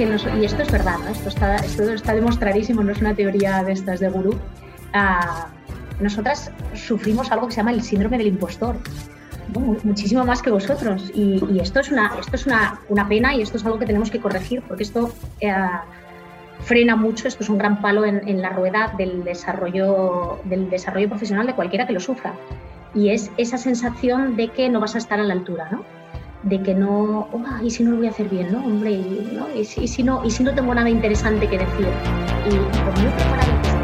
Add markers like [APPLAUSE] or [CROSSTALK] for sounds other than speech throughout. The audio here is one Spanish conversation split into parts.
que y esto es verdad, esto, está, esto está demostradísimo, no es una teoría de estas de gurú, ah, nosotras sufrimos algo que se llama el síndrome del impostor. muchísimo más que vosotros. Y, esto es, una, esto es una, una, pena y esto es algo que tenemos que corregir porque esto eh, frena mucho, esto es un gran palo en, en, la rueda del desarrollo, del desarrollo profesional de cualquiera que lo sufra. Y es esa sensación de que no vas a estar a la altura, ¿no? De que no, oh, ¿y si no lo voy a hacer bien, no? Hombre, ¿y, ¿no? ¿Y, si, no, ¿y si no tengo nada interesante que decir? Y, por muy preparado que estés,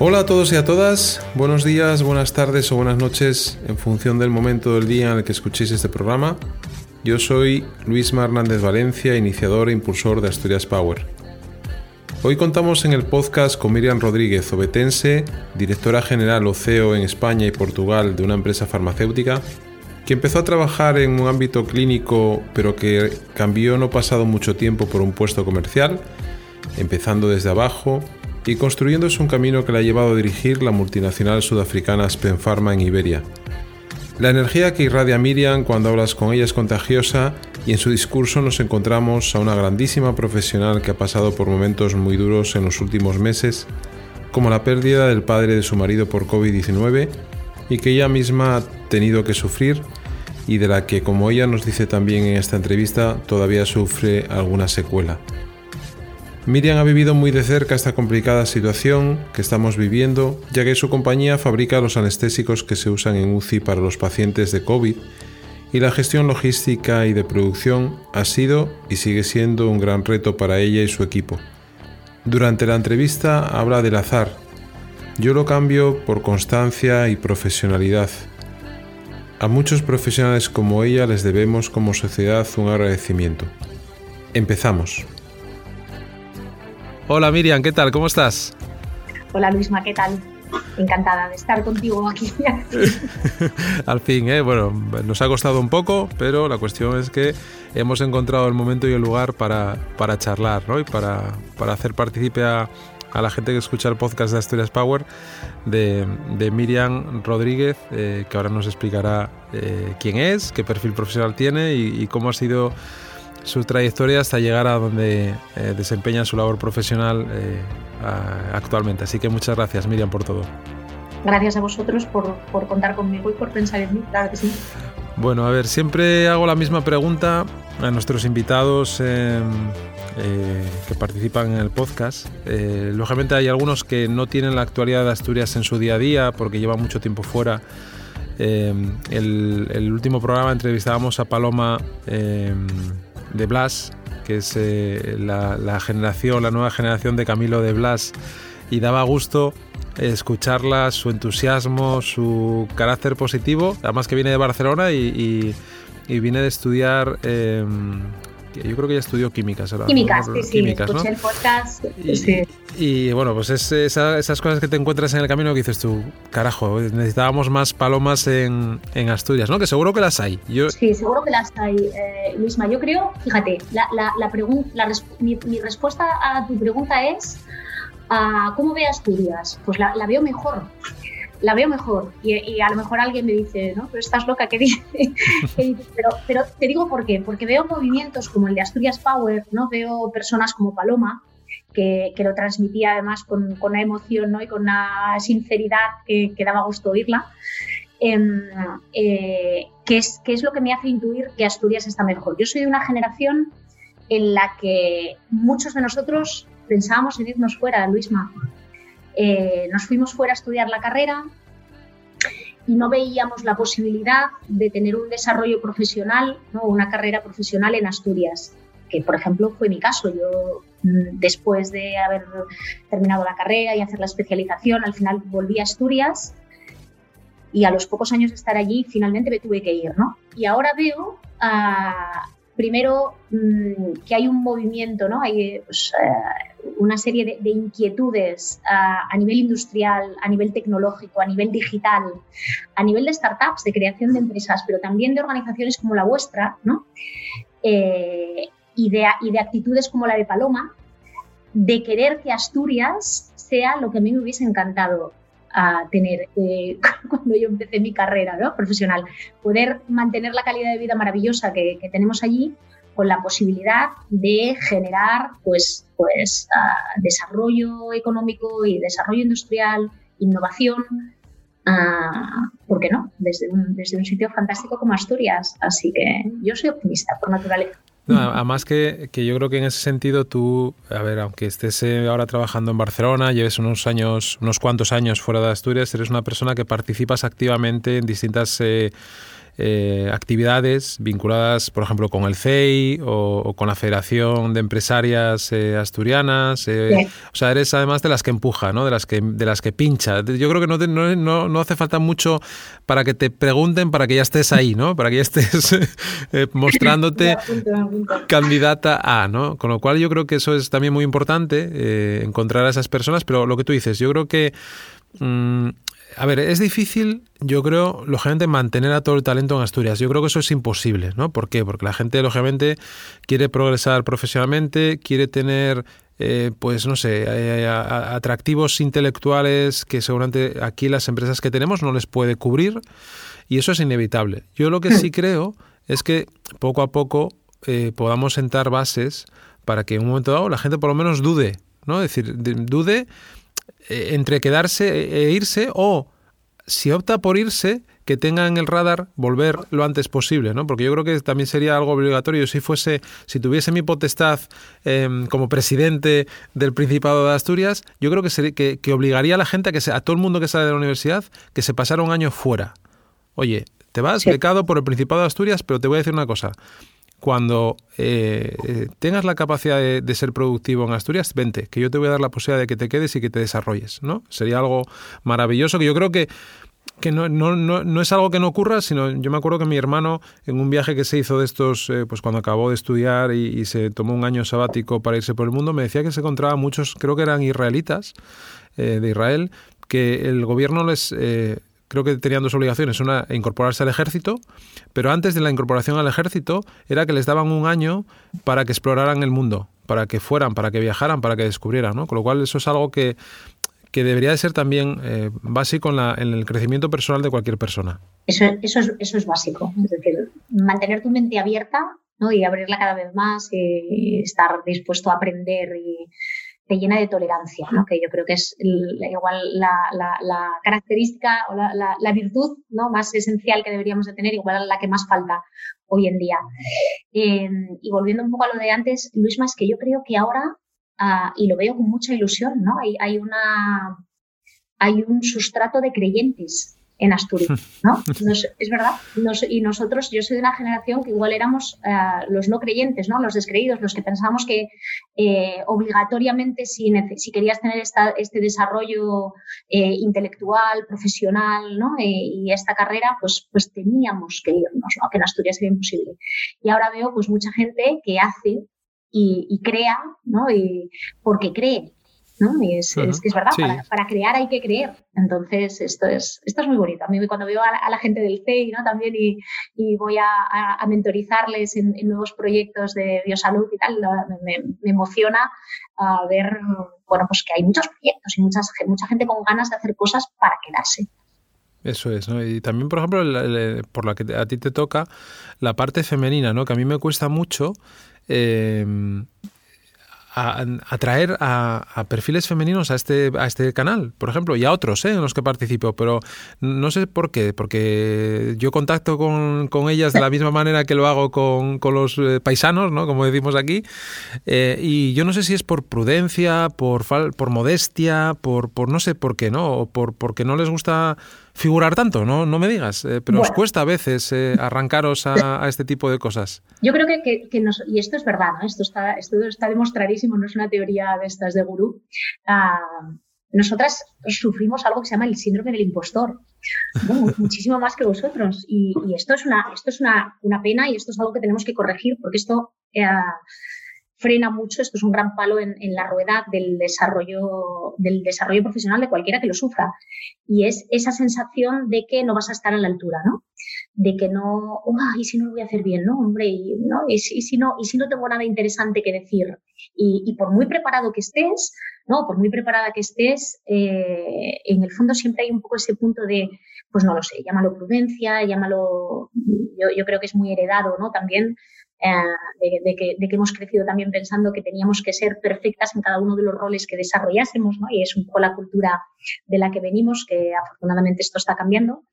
Hola a todos y a todas, buenos días, buenas tardes o buenas noches en función del momento del día en el que escuchéis este programa. Yo soy Luis Hernández Valencia, iniciador e impulsor de Asturias Power. Hoy contamos en el podcast con Miriam Rodríguez, obetense, directora general o CEO en España y Portugal de una empresa farmacéutica, que empezó a trabajar en un ámbito clínico pero que cambió no pasado mucho tiempo por un puesto comercial, empezando desde abajo y construyéndose un camino que le ha llevado a dirigir la multinacional sudafricana Spen Pharma en Iberia. La energía que irradia Miriam cuando hablas con ella es contagiosa y en su discurso nos encontramos a una grandísima profesional que ha pasado por momentos muy duros en los últimos meses, como la pérdida del padre de su marido por COVID-19 y que ella misma ha tenido que sufrir y de la que, como ella nos dice también en esta entrevista, todavía sufre alguna secuela. Miriam ha vivido muy de cerca esta complicada situación que estamos viviendo, ya que su compañía fabrica los anestésicos que se usan en UCI para los pacientes de COVID y la gestión logística y de producción ha sido y sigue siendo un gran reto para ella y su equipo. Durante la entrevista habla del azar. Yo lo cambio por constancia y profesionalidad. A muchos profesionales como ella les debemos como sociedad un agradecimiento. Empezamos. Hola Miriam, ¿qué tal? ¿Cómo estás? Hola Luisma, ¿qué tal? encantada de estar contigo aquí. [LAUGHS] Al fin, ¿eh? bueno, nos ha costado un poco, pero la cuestión es que hemos encontrado el momento y el lugar para, para charlar ¿no? y para, para hacer partícipe a, a, la gente que escucha el podcast de Asturias Power de, de Miriam Rodríguez, eh, que ahora nos explicará eh, quién es, qué perfil profesional tiene y, y cómo ha sido su trayectoria hasta llegar a donde eh, desempeña su labor profesional eh, actualmente. Así que muchas gracias, Miriam, por todo. Gracias a vosotros por, por, contar conmigo y por pensar en mí, claro que sí. Bueno, a ver, siempre hago la misma pregunta a nuestros invitados em, eh, que participan en el podcast. lógicamente hay algunos que no tienen la actualidad de Asturias en su día a día porque llevan mucho tiempo fuera. Em, el, el, último programa entrevistábamos a Paloma de Blas, que es eh, la, generación, la nueva generación de Camilo de Blas, y daba gusto escucharla, su entusiasmo, su carácter positivo, además que viene de Barcelona y, viene de estudiar em, yo creo que ya estudió químicas. Químicas, sí, sí, químicas, escuché el podcast. Y, bueno, pues es esas cosas que te encuentras en el camino que dices tú, carajo, necesitábamos más palomas en, en Asturias, ¿no? Que seguro que las hay. Yo... Sí, seguro que las hay, eh, Luisma. Yo creo, fíjate, la, la, la, mi, mi, respuesta a tu pregunta es, uh, ¿cómo ve Asturias? Pues la veo mejor la veo mejor. Y, a lo mejor alguien me dice, ¿no? Pero estás loca, [LAUGHS] ¿qué dices? pero, pero te digo por qué. Porque veo movimientos como el de Asturias Power, ¿no? Veo personas como Paloma, que, que lo transmitía además con, con, una emoción ¿no? y con una sinceridad que, daba gusto oírla. Em, eh, que, es, que es lo que me hace intuir que Asturias está mejor. Yo soy de una generación en la que muchos de nosotros pensábamos en irnos fuera, Luisma. Eh, nos fuimos fuera a estudiar la carrera y no veíamos la posibilidad de tener un desarrollo profesional, ¿no? una carrera profesional en Asturias, que por ejemplo fue mi caso. Yo mm, después de haber terminado la carrera y hacer la especialización, al final volví a Asturias y a los pocos años de estar allí finalmente me tuve que ir. ¿no? Y ahora veo a primero mm, que hay un movimiento, ¿no? hay una serie de, inquietudes a, nivel industrial, a nivel tecnológico, a nivel digital, a nivel de startups, de creación de empresas, pero también de organizaciones como la vuestra, ¿no? Eh, y, de, y de actitudes como la de Paloma, de querer que Asturias sea lo que a mí me hubiese encantado, a tener eh, [LAUGHS] cuando yo empecé mi carrera ¿no? profesional. Poder mantener la calidad de vida maravillosa que, tenemos allí con la posibilidad de generar pues, pues, uh, desarrollo económico y desarrollo industrial, innovación, uh, ¿por qué no? Desde un, desde un sitio fantástico como Asturias. Así que yo soy optimista por naturaleza. Además que, que, yo creo que en ese sentido tú, a ver, aunque estés eh, ahora trabajando en Barcelona, lleves unos años, unos cuantos años fuera de Asturias, eres una persona que participas activamente en distintas eh, eh, actividades vinculadas, por ejemplo, con el CEI o, con la Federación de Empresarias eh, Asturianas. Eh, o sea, eres además de las que empuja, ¿no? de, las que, de las que pincha. Yo creo que no, no, no, hace falta mucho para que te pregunten, para que ya estés ahí, ¿no? para que ya estés [LAUGHS] mostrándote candidata a. ¿no? Con lo cual yo creo que eso es también muy importante, encontrar a esas personas, pero lo que tú dices, yo creo que... Mm, a ver, es difícil, yo creo, lógicamente, mantener a todo el talento en Asturias. Yo creo que eso es imposible, ¿no? ¿Por qué? Porque la gente, lógicamente, quiere progresar profesionalmente, quiere tener, eh, pues, no sé, eh, atractivos intelectuales que seguramente aquí las empresas que tenemos no les puede cubrir y eso es inevitable. Yo lo que sí [CLEARS THROAT] creo es que poco a poco eh, podamos sentar bases para que en un momento dado la gente por lo menos dude, ¿no? Es decir, dude eh, entre quedarse e irse o si opta por irse, que tenga en el radar volver lo antes posible, ¿no? Porque yo creo que también sería algo obligatorio si fuese, si tuviese mi potestad em, como presidente del Principado de Asturias, yo creo que, sería, que, obligaría a la gente a que a todo el mundo que sale de la universidad que se pasara un año fuera. Oye, te vas becado por el Principado de Asturias, pero te voy a decir una cosa cuando eh, eh, tengas la capacidad de, ser productivo en Asturias, vente, que yo te voy a dar la posibilidad de que te quedes y que te desarrolles, ¿no? Sería algo maravilloso que yo creo que, que no, no, no, es algo que no ocurra, sino yo me acuerdo que mi hermano, en un viaje que se hizo de estos, eh, pues cuando acabó de estudiar y, se tomó un año sabático para irse por el mundo, me decía que se encontraba muchos, creo que eran israelitas, de Israel, que el gobierno les creo que tenían dos obligaciones. Una, incorporarse al ejército, pero antes de la incorporación al ejército era que les daban un año para que exploraran el mundo, para que fueran, para que viajaran, para que descubrieran, ¿no? Con lo cual eso es algo que, que debería de ser también eh, básico en, la, en, el crecimiento personal de cualquier persona. Eso, eso, es, eso es básico, es decir, mantener tu mente abierta ¿no? y abrirla cada vez más estar dispuesto a aprender y te llena de tolerancia, ¿no? que yo creo que es igual la, característica o la, virtud ¿no? más esencial que deberíamos de tener, igual la que más falta hoy en día. Em, y volviendo un poco a lo de antes, Luis, más que yo creo que ahora, ah, y lo veo con mucha ilusión, ¿no? hay, hay, una, hay un sustrato de creyentes en Asturias, [LAUGHS] ¿no? es verdad. y nosotros, yo soy de una generación que igual éramos eh, los no creyentes, ¿no? Los descreídos, los que pensábamos que eh, obligatoriamente si, si, querías tener esta, este desarrollo eh, intelectual, profesional, ¿no? y esta carrera, pues, pues teníamos que irnos, ¿no? Que en Asturias era imposible. Y ahora veo pues mucha gente que hace y, y crea, ¿no? Y porque cree, ¿no? Y es, es que es verdad, para, crear hay que creer. Entonces, esto es, esto es muy bonito. A mí cuando veo a la, gente del CEI ¿no? también y, y voy a, a, mentorizarles en, nuevos proyectos de biosalud y tal, me, me, emociona a ver bueno, pues que hay muchos proyectos y muchas, mucha gente con ganas de hacer cosas para quedarse. Eso es, ¿no? Y también, por ejemplo, por la que a ti te toca, la parte femenina, ¿no? Que a mí me cuesta mucho eh, atraer a, perfiles femeninos a este, a este canal, por ejemplo, y a otros ¿eh? en los que participo, pero no sé por qué, porque yo contacto con, ellas de la misma manera que lo hago con, los eh, paisanos, ¿no? como decimos aquí, eh, y yo no sé si es por prudencia, por, por modestia, por, por no sé por qué, ¿no? o por porque no les gusta figurar tanto, no, no me digas, eh, pero os cuesta a veces eh, [LAUGHS] arrancaros a, este tipo de cosas. Yo creo que, que, nos, y esto es verdad, ¿no? esto, está, esto está demostradísimo, no es una teoría de estas de gurú. Ah, nosotras sufrimos algo que se llama el síndrome del impostor, [LAUGHS] muchísimo más que vosotros. Y, esto es, una, esto es una, una, pena y esto es algo que tenemos que corregir porque esto... Eh, frena mucho, esto es un gran palo en, la rueda del desarrollo, del desarrollo profesional de cualquiera que lo sufra. Y es esa sensación de que no vas a estar a la altura, ¿no? de que no, y si no lo voy a hacer bien, ¿no? Hombre, y, ¿no? Y, si, no, y si no tengo nada interesante que decir. Y, por muy preparado que estés, ¿no? Por muy preparada que estés, eh, en el fondo siempre hay un poco ese punto de, pues no lo sé, llámalo prudencia, llámalo, yo, yo creo que es muy heredado, ¿no? También eh, de, que, hemos crecido también pensando que teníamos que ser perfectas en cada uno de los roles que desarrollásemos, ¿no? Y es un poco la cultura de la que venimos, que afortunadamente esto está cambiando.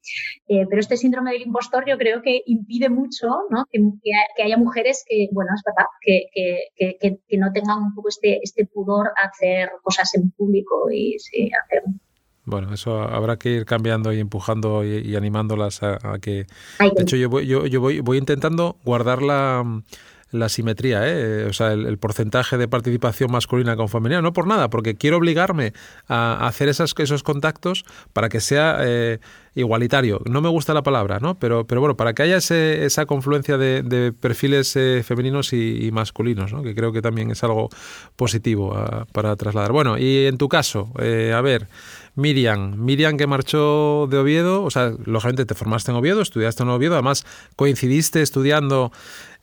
Eh, pero este síndrome del impostor yo creo que impide mucho, ¿no? Que, haya mujeres que, bueno, es verdad, que, que, no tengan un poco este, este pudor a hacer cosas en público y sí, hacer bueno, eso habrá que ir cambiando y empujando y, animándolas a, que... De hecho, yo voy, yo, yo voy, voy intentando guardar la, la simetría, ¿eh? o sea, el, porcentaje de participación masculina con femenina, no por nada, porque quiero obligarme a, hacer esas, esos contactos para que sea eh, igualitario. No me gusta la palabra, ¿no? Pero, pero bueno, para que haya esa confluencia de, perfiles eh, femeninos y, masculinos, ¿no? Que creo que también es algo positivo ah, para trasladar. Bueno, y en tu caso, a ver... Miriam, Miriam que marchó de Oviedo, o sea, lógicamente te formaste en Oviedo, estudiaste en Oviedo, además coincidiste estudiando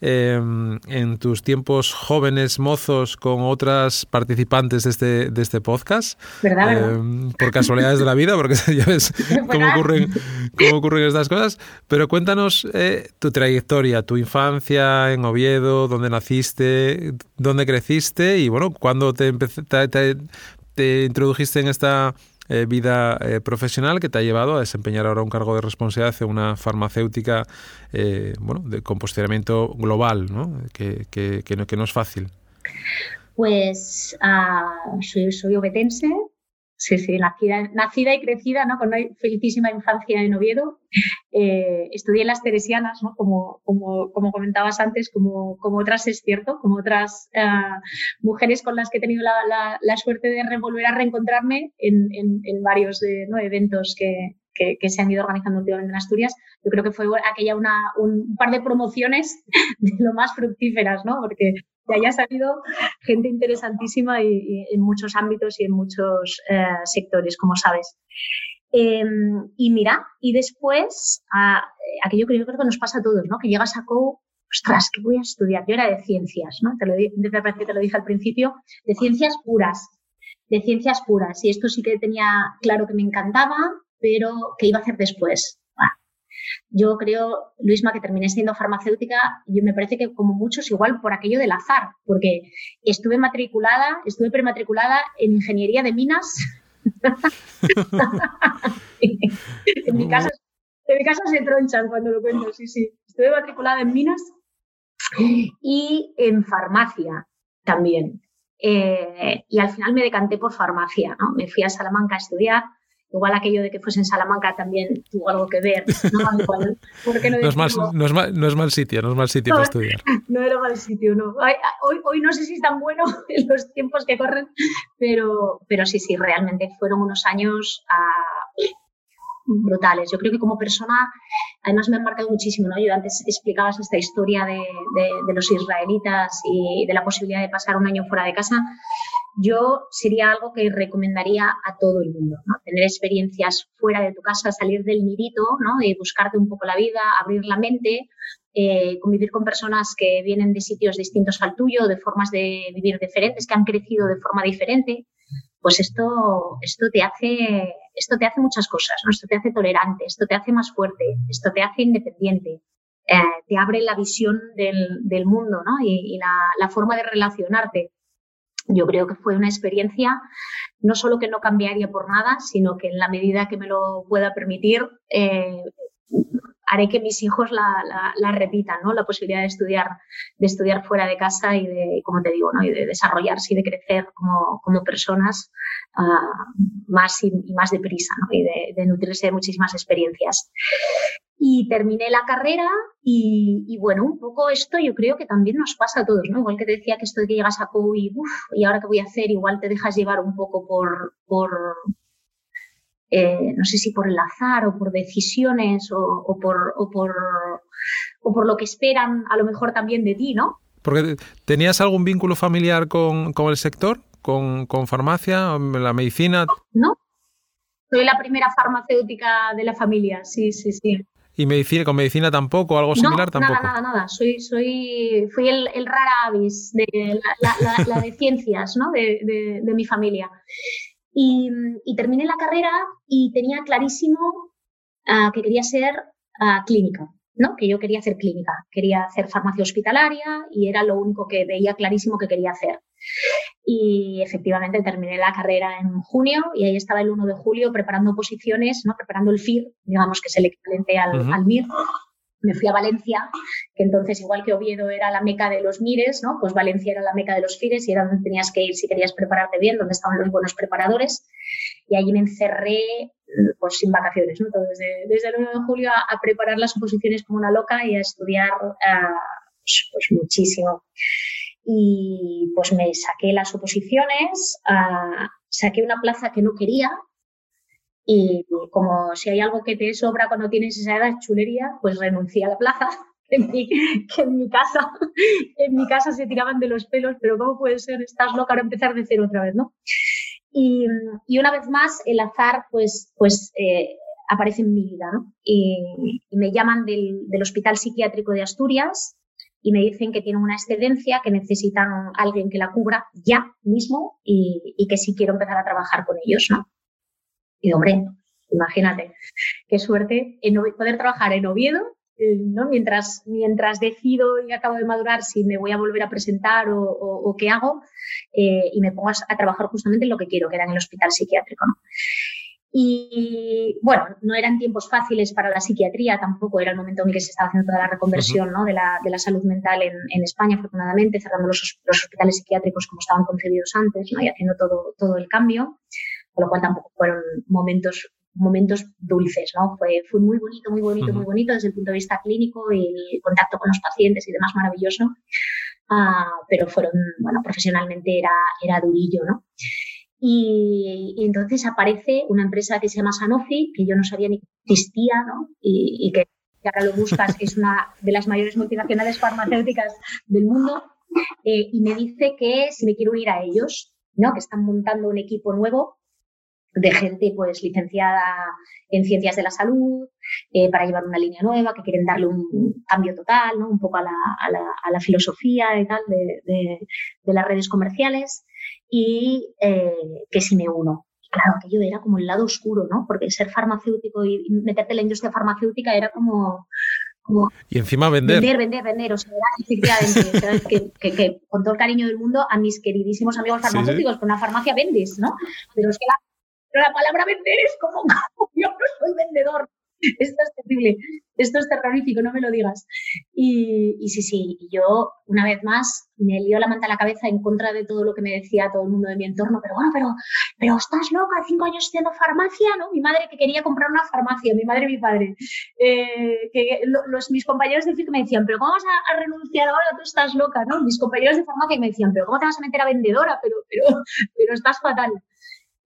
em, en tus tiempos jóvenes, mozos, con otras participantes de este, de este podcast. ¿Verdad, em, por casualidades de la vida, porque [LAUGHS] ya ves [LAUGHS] cómo ocurren, cómo ocurren estas cosas. Pero cuéntanos eh, tu trayectoria, tu infancia en Oviedo, dónde naciste, dónde creciste y, bueno, cuándo te, te introdujiste en esta eh, vida eh, profesional que te ha llevado a desempeñar ahora un cargo de responsabilidad en una farmacéutica eh, bueno, de, con global, ¿no? Que, que, no, es fácil. Pues uh, soy, soy obetense, Sí, sí, nacida, nacida y crecida, ¿no? Con una felicísima infancia en Oviedo. Eh, estudié en las Teresianas, ¿no? Como, como, como comentabas antes, como, como otras, es cierto, como otras eh, mujeres con las que he tenido la, la, la suerte de volver a reencontrarme en, en, varios de, ¿no? eventos que, que, que, se han ido organizando últimamente en Asturias. Yo creo que fue aquella una, un par de promociones [LAUGHS] de lo más fructíferas, ¿no? Porque de ahí ha salido gente interesantísima y, en muchos ámbitos y en muchos eh, sectores, como sabes. Em, y mira, y después, a, aquello que yo creo que nos pasa a todos, ¿no? Que llegas a COU, ostras, ¿qué voy a estudiar? Yo era de ciencias, ¿no? Te lo, te lo dije al principio, de ciencias puras, de ciencias puras. Y esto sí que tenía claro que me encantaba, pero ¿qué iba a hacer después? Yo creo, Luisma, que terminé siendo farmacéutica, yo me parece que como muchos igual por aquello del azar, porque estuve matriculada, estuve prematriculada en ingeniería de minas. [LAUGHS] en, mi casa, en mi casa se tronchan cuando lo cuento, sí, sí. Estuve matriculada en minas y en farmacia también. Eh, y al final me decanté por farmacia, ¿no? Me fui a Salamanca a estudiar Igual aquello de que fuese en Salamanca también tuvo algo que ver. No, [LAUGHS] no, es, mal, no, es, mal, no es mal sitio, no es mal sitio para estudiar. No era mal sitio, no. Hoy, hoy no sé si es tan bueno [LAUGHS] en los tiempos que corren, pero, pero sí, sí, realmente fueron unos años uh, brutales. Yo creo que como persona, además me han marcado muchísimo, ¿no? Yo antes explicabas esta historia de, de, de los israelitas y de la posibilidad de pasar un año fuera de casa yo sería algo que recomendaría a todo el mundo, ¿no? Tener experiencias fuera de tu casa, salir del nidito, ¿no? Y buscarte un poco la vida, abrir la mente, eh, convivir con personas que vienen de sitios distintos al tuyo, de formas de vivir diferentes, que han crecido de forma diferente, pues esto, esto te hace, esto te hace muchas cosas, ¿no? Esto te hace tolerante, esto te hace más fuerte, esto te hace independiente. Eh, te abre la visión del, mundo ¿no? y, la forma de relacionarte yo creo que fue una experiencia no solo que no cambiaría por nada, sino que en la medida que me lo pueda permitir, eh, haré que mis hijos la, repitan, ¿no? La posibilidad de estudiar, de estudiar fuera de casa y de, como te digo, ¿no? Y de desarrollarse y de crecer como, como personas uh, más y, más deprisa, ¿no? Y de, de, nutrirse de muchísimas experiencias. Y terminé la carrera y, y, bueno, un poco esto yo creo que también nos pasa a todos, ¿no? Igual que te decía que esto de que llegas a COU y, uf, y ahora qué voy a hacer, igual te dejas llevar un poco por, por eh, no sé si por el azar o por decisiones o, por, o, por, o por lo que esperan a lo mejor también de ti, ¿no? Porque ¿Tenías algún vínculo familiar con, con el sector? ¿Con, ¿Con, farmacia, la medicina? No, soy la primera farmacéutica de la familia, sí, sí, sí. ¿Y medicina, con medicina tampoco? ¿Algo similar tampoco? Nada, nada, nada. Soy, soy, fui el, rara avis de la, de ciencias ¿no? de, mi familia. Y, terminé la carrera y tenía clarísimo ah, que quería ser ah, clínica. ¿no? que yo quería hacer clínica, quería hacer farmacia hospitalaria y era lo único que veía clarísimo que quería hacer. Y efectivamente terminé la carrera en junio y ahí estaba el 1 de julio preparando posiciones, ¿no? preparando el FIR, digamos que es el equivalente al, al MIR. Me fui a Valencia, que entonces igual que Oviedo era la meca de los MIRES, ¿no? pues Valencia era la meca de los FIRES y era donde tenías que ir si querías prepararte bien, donde estaban los buenos preparadores. Y allí me encerré pues sin vacaciones, ¿no? desde, desde, el 1 de julio a, preparar las oposiciones como una loca y a estudiar ah, pues, pues, muchísimo. Y pues me saqué las oposiciones, ah, saqué una plaza que no quería y como si hay algo que te sobra cuando tienes esa edad, chulería, pues renuncié a la plaza. [LAUGHS] Que en mi casa, en mi casa se tiraban de los pelos, pero ¿cómo puede ser? Estás loca ahora empezar de cero otra vez, ¿no? Y, una vez más, el azar, pues, pues eh, aparece en mi vida, ¿no? Y, me llaman del, del, Hospital Psiquiátrico de Asturias y me dicen que tienen una excedencia, que necesitan alguien que la cubra ya mismo y, y que sí quiero empezar a trabajar con ellos, ¿no? Y hombre, imagínate, qué suerte en poder trabajar en Oviedo eh, ¿no? mientras, mientras decido y acabo de madurar si me voy a volver a presentar o, qué hago, eh, y me pongo a, trabajar justamente en lo que quiero, que era en el hospital psiquiátrico. Y bueno, no eran tiempos fáciles para la psiquiatría tampoco, era el momento en el que se estaba haciendo toda la reconversión ¿no? de, la, de, la, salud mental en, en, España, afortunadamente, cerrando los, los, hospitales psiquiátricos como estaban concebidos antes ¿no? y haciendo todo, todo el cambio, con lo cual tampoco fueron momentos momentos dulces, ¿no? Fue, fue muy bonito, muy bonito, muy bonito desde el punto de vista clínico y el contacto con los pacientes y demás maravilloso, ah, pero fueron, bueno, profesionalmente era, era durillo, ¿no? Y, entonces aparece una empresa que se llama Sanofi, que yo no sabía ni que existía, ¿no? Y, que, ahora lo buscas, es una de las mayores multinacionales farmacéuticas del mundo, eh, y me dice que si me quiero unir a ellos, ¿no? Que están montando un equipo nuevo de gente pues licenciada en ciencias de la salud eh, para llevar una línea nueva, que quieren darle un cambio total, ¿no? un poco a la, a la, a la filosofía y tal de, de, de, las redes comerciales y eh, que si me uno. Claro, aquello era como el lado oscuro, ¿no? Porque ser farmacéutico y meterte en la industria farmacéutica era como, como y encima vender. Vender, vender, vender. O sea, efectivamente, que, que, que, con todo el cariño del mundo a mis queridísimos amigos farmacéuticos, con una farmacia vendes, ¿no? Pero es que la pero la palabra vender es [LAUGHS] como, yo no soy vendedor. Esto es terrible, esto es terrorífico, no me lo digas. Y, y sí, sí, yo una vez más me lió la manta a la cabeza en contra de todo lo que me decía todo el mundo de mi entorno, pero bueno, pero, pero estás loca, cinco años estudiando farmacia, ¿no? Mi madre que quería comprar una farmacia, mi madre y mi padre. Eh, que los, mis compañeros de FIC me decían, pero ¿cómo vas a, renunciar ahora? Tú estás loca, ¿no? Mis compañeros de farmacia me decían, pero ¿cómo te vas a meter a vendedora? Pero, pero, pero estás fatal.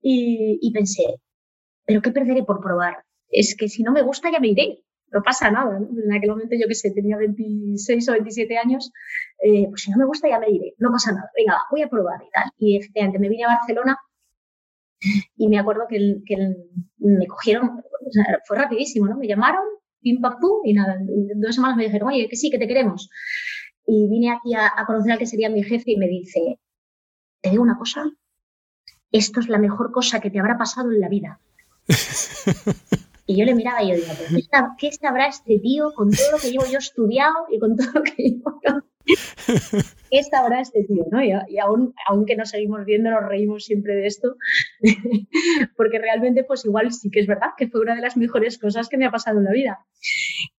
Y, pensé, ¿pero qué perderé por probar? Es que si no me gusta ya me iré, no pasa nada. En aquel momento, yo que sé, tenía 26 o 27 años, eh, pues si no me gusta ya me iré, no pasa nada, venga, voy a probar y tal. Y efectivamente me vine a Barcelona y me acuerdo que, me cogieron, fue rapidísimo, ¿no? Me llamaron, pim pam pum, y nada, dos semanas me dijeron, oye, que sí, que te queremos. Y vine aquí a, a conocer al que sería mi jefe y me dice, te digo una cosa, esto es la mejor cosa que te habrá pasado en la vida. Y yo le miraba y yo digo, ¿qué sabrá este tío con todo lo que llevo yo estudiado y con todo lo que llevo ¿Qué sabrá este tío? ¿no? Y, aún, aunque nos seguimos viendo, nos reímos siempre de esto, [LAUGHS] porque realmente pues igual sí que es verdad que fue una de las mejores cosas que me ha pasado en la vida.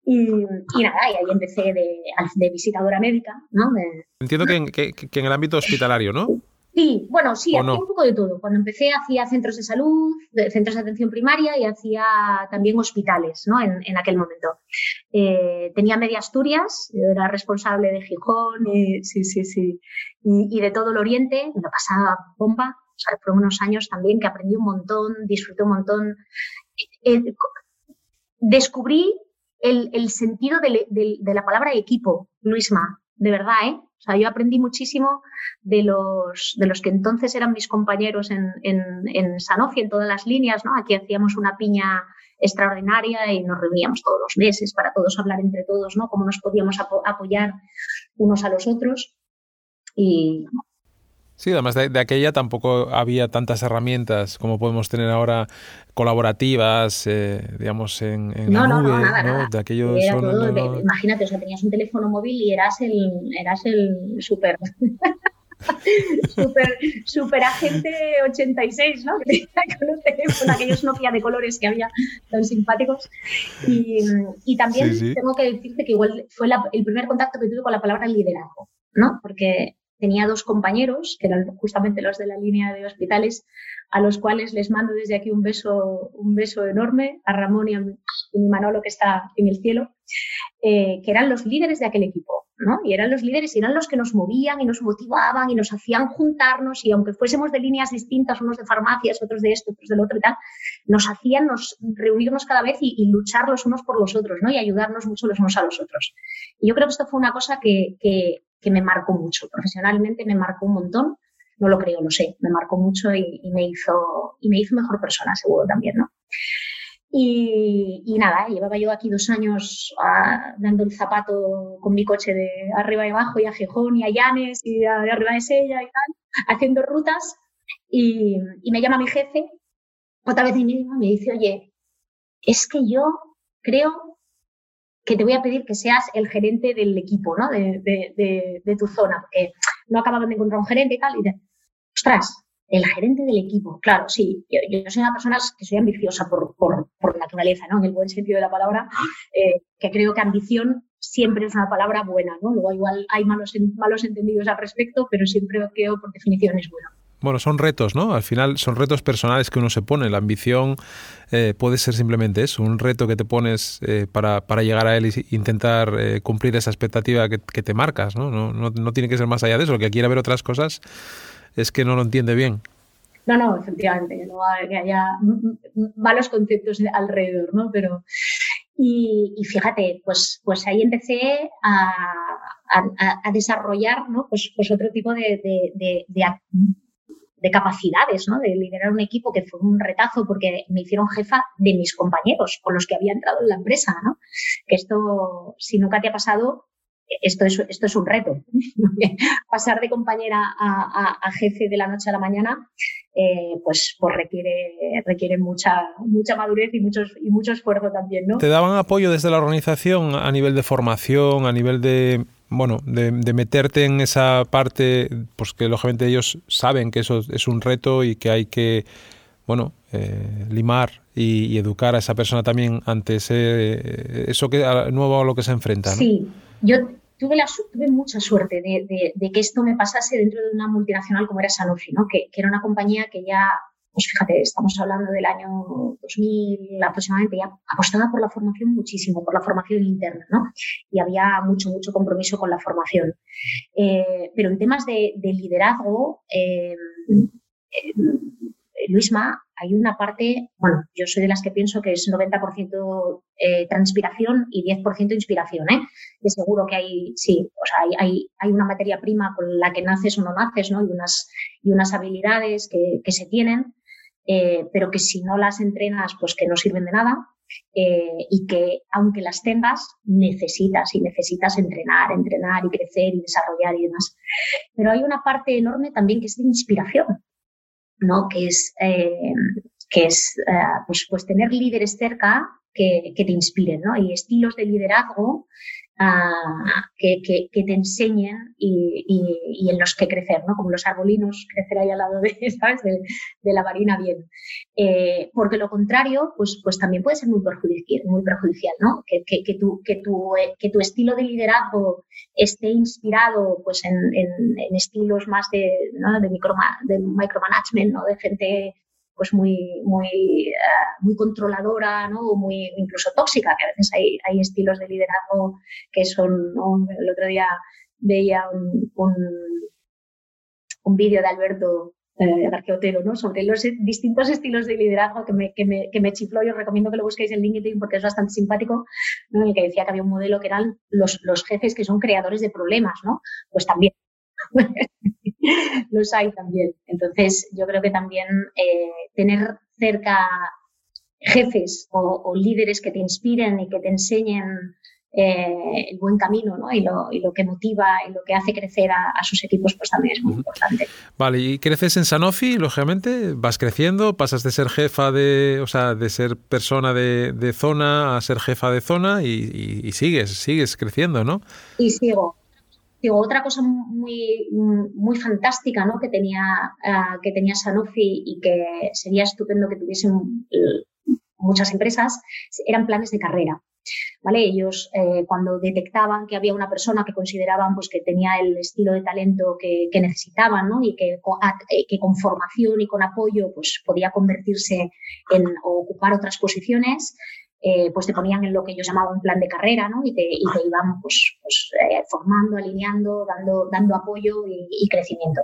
Y, nada, y ahí empecé de, de visitadora médica. ¿no? Entiendo que en el ámbito hospitalario, ¿no? Sí, bueno, sí, hacía un poco de todo. Cuando empecé hacía centros de salud, centros de atención primaria y hacía también hospitales, ¿no? En, aquel momento. Eh, tenía media Asturias, yo era responsable de Gijón, y, sí, sí, sí, y, de todo el Oriente, me lo pasaba bomba. O sea, fueron unos años también que aprendí un montón, disfruté un montón. Eh, descubrí el, sentido de, de la palabra equipo, Luisma, de verdad, ¿eh? O sea, yo aprendí muchísimo de los, de los que entonces eran mis compañeros en, en, Sanofi, en todas las líneas, ¿no? Aquí hacíamos una piña extraordinaria y nos reuníamos todos los meses para todos hablar entre todos, ¿no? Cómo nos podíamos apoyar unos a los otros. Y Sí, además de, aquella tampoco había tantas herramientas como podemos tener ahora colaborativas, eh, digamos, en, no, la nube, no, nada, Nada. De aquello imagínate, o sea, tenías un teléfono móvil y eras el, eras el súper... [LAUGHS] super, super agente 86, ¿no? [LAUGHS] con un teléfono, aquellos Nokia de colores que había tan simpáticos. Y, y también tengo que decirte que igual fue el primer contacto que tuve con la palabra liderazgo, ¿no? Porque tenía dos compañeros, que eran justamente los de la línea de hospitales, a los cuales les mando desde aquí un beso, un beso enorme, a Ramón y a, mi Manolo que está en el cielo, eh, que eran los líderes de aquel equipo, ¿no? Y eran los líderes y eran los que nos movían y nos motivaban y nos hacían juntarnos y aunque fuésemos de líneas distintas, unos de farmacias, otros de esto, otros del otro y tal, nos hacían nos, reunirnos cada vez y, luchar los unos por los otros, ¿no? Y ayudarnos mucho los unos a los otros. Y yo creo que esto fue una cosa que, que me marcó mucho. Profesionalmente me marcó un montón. No lo creo, lo sé. Me marcó mucho y, me, hizo, y me hizo mejor persona, seguro también, ¿no? Y, nada, llevaba yo aquí dos años ah, dando el zapato con mi coche de arriba y abajo y a Gijón y a Llanes y de arriba de Sella y tal, haciendo rutas. Y, me llama mi jefe otra vez y me dice, oye, es que yo creo que te voy a pedir que seas el gerente del equipo, ¿no? De, de, tu zona, porque no acababan de encontrar un gerente y tal, y de, ostras, el gerente del equipo, claro, sí, yo, soy una persona que soy ambiciosa por, por, por, naturaleza, ¿no? En el buen sentido de la palabra, eh, que creo que ambición siempre es una palabra buena, ¿no? Luego igual hay malos, malos entendidos al respecto, pero siempre creo por definición es bueno. Bueno, son retos, ¿no? Al final son retos personales que uno se pone. La ambición eh, puede ser simplemente eso, un reto que te pones eh, para, para, llegar a él e intentar eh, cumplir esa expectativa que, te marcas, ¿no? ¿no? ¿no? tiene que ser más allá de eso. El que quiera ver otras cosas es que no lo entiende bien. No, no, efectivamente, no que haya malos conceptos alrededor, ¿no? Pero, y, fíjate, pues, pues ahí empecé a, a, desarrollar, ¿no? Pues, pues otro tipo de, de, de de capacidades, ¿no? De liderar un equipo que fue un retazo porque me hicieron jefa de mis compañeros con los que había entrado en la empresa, ¿no? Que esto, si nunca te ha pasado, esto es, esto es un reto. [LAUGHS] Pasar de compañera a, jefe de la noche a la mañana, eh, pues, pues requiere, requiere mucha, mucha madurez y, muchos, y mucho esfuerzo también, ¿no? ¿Te daban apoyo desde la organización a nivel de formación, a nivel de bueno, de, meterte en esa parte, pues que lógicamente ellos saben que eso es un reto y que hay que, bueno, eh, limar y, educar a esa persona también ante ese, eso que nuevo a lo que se enfrenta. Sí, yo tuve, la, tuve mucha suerte de, que esto me pasase dentro de una multinacional como era Sanofi, ¿no? que, era una compañía que ya pues fíjate, estamos hablando del año 2000 aproximadamente, ya apostaba por la formación muchísimo, por la formación interna, ¿no? Y había mucho, mucho compromiso con la formación. Eh, pero en temas de, liderazgo, eh, eh, Luisma, hay una parte, bueno, yo soy de las que pienso que es 90% transpiración y 10% inspiración, ¿eh? Y seguro que hay, sí, o sea, hay, hay, una materia prima con la que naces o no naces, ¿no? Y unas, y unas habilidades que, que se tienen, eh, pero que si no las entrenas, pues que no sirven de nada eh, y que aunque las tengas, necesitas y necesitas entrenar, entrenar y crecer y desarrollar y demás. Pero hay una parte enorme también que es de inspiración, ¿no? Que es, eh, que es pues, pues tener líderes cerca que, que, te inspiren, ¿no? Y estilos de liderazgo que, que, te enseñen y, en los que crecer, ¿no? Como los arbolinos, crecer ahí al lado de, [LAUGHS] ¿sabes? de, la marina bien. Eh, porque lo contrario, pues, pues también puede ser muy perjudicial, muy perjudicial ¿no? Que, que, tu, que, tu, eh, que tu estilo de liderazgo esté inspirado pues, en, en, en estilos más de, ¿no? de, micro, de micromanagement, ¿no? De gente pues muy, muy, eh, muy controladora, ¿no? O muy incluso tóxica, que a veces hay, hay estilos de liderazgo que son, el otro día veía un, un, vídeo de Alberto eh, ¿no? sobre los distintos estilos de liderazgo que me, que me, chifló y os recomiendo que lo busquéis en LinkedIn porque es bastante simpático, en el que decía que había un modelo que eran los, los jefes que son creadores de problemas, ¿no? Pues también [LAUGHS] los hay también. Entonces, yo creo que también eh, tener cerca jefes o, líderes que te inspiren y que te enseñen eh, el buen camino ¿no? y, lo, y, lo, que motiva y lo que hace crecer a, sus equipos, pues también es muy importante. Vale, y creces en Sanofi, lógicamente, vas creciendo, pasas de ser jefa de, o sea, de ser persona de, de zona a ser jefa de zona y, y, sigues, sigues creciendo, ¿no? Y sigo. Digo, otra cosa muy, muy fantástica ¿no? que, tenía, uh, que tenía Sanofi y que sería estupendo que tuviesen muchas empresas eran planes de carrera. ¿Vale? Ellos eh, cuando detectaban que había una persona que consideraban pues, que tenía el estilo de talento que, necesitaban ¿no? y que, eh, con formación y con apoyo pues, podía convertirse en ocupar otras posiciones, eh, pues te ponían en lo que ellos llamaban un plan de carrera ¿no? y, te, y te iban pues, pues formando, alineando, dando, dando apoyo y crecimiento.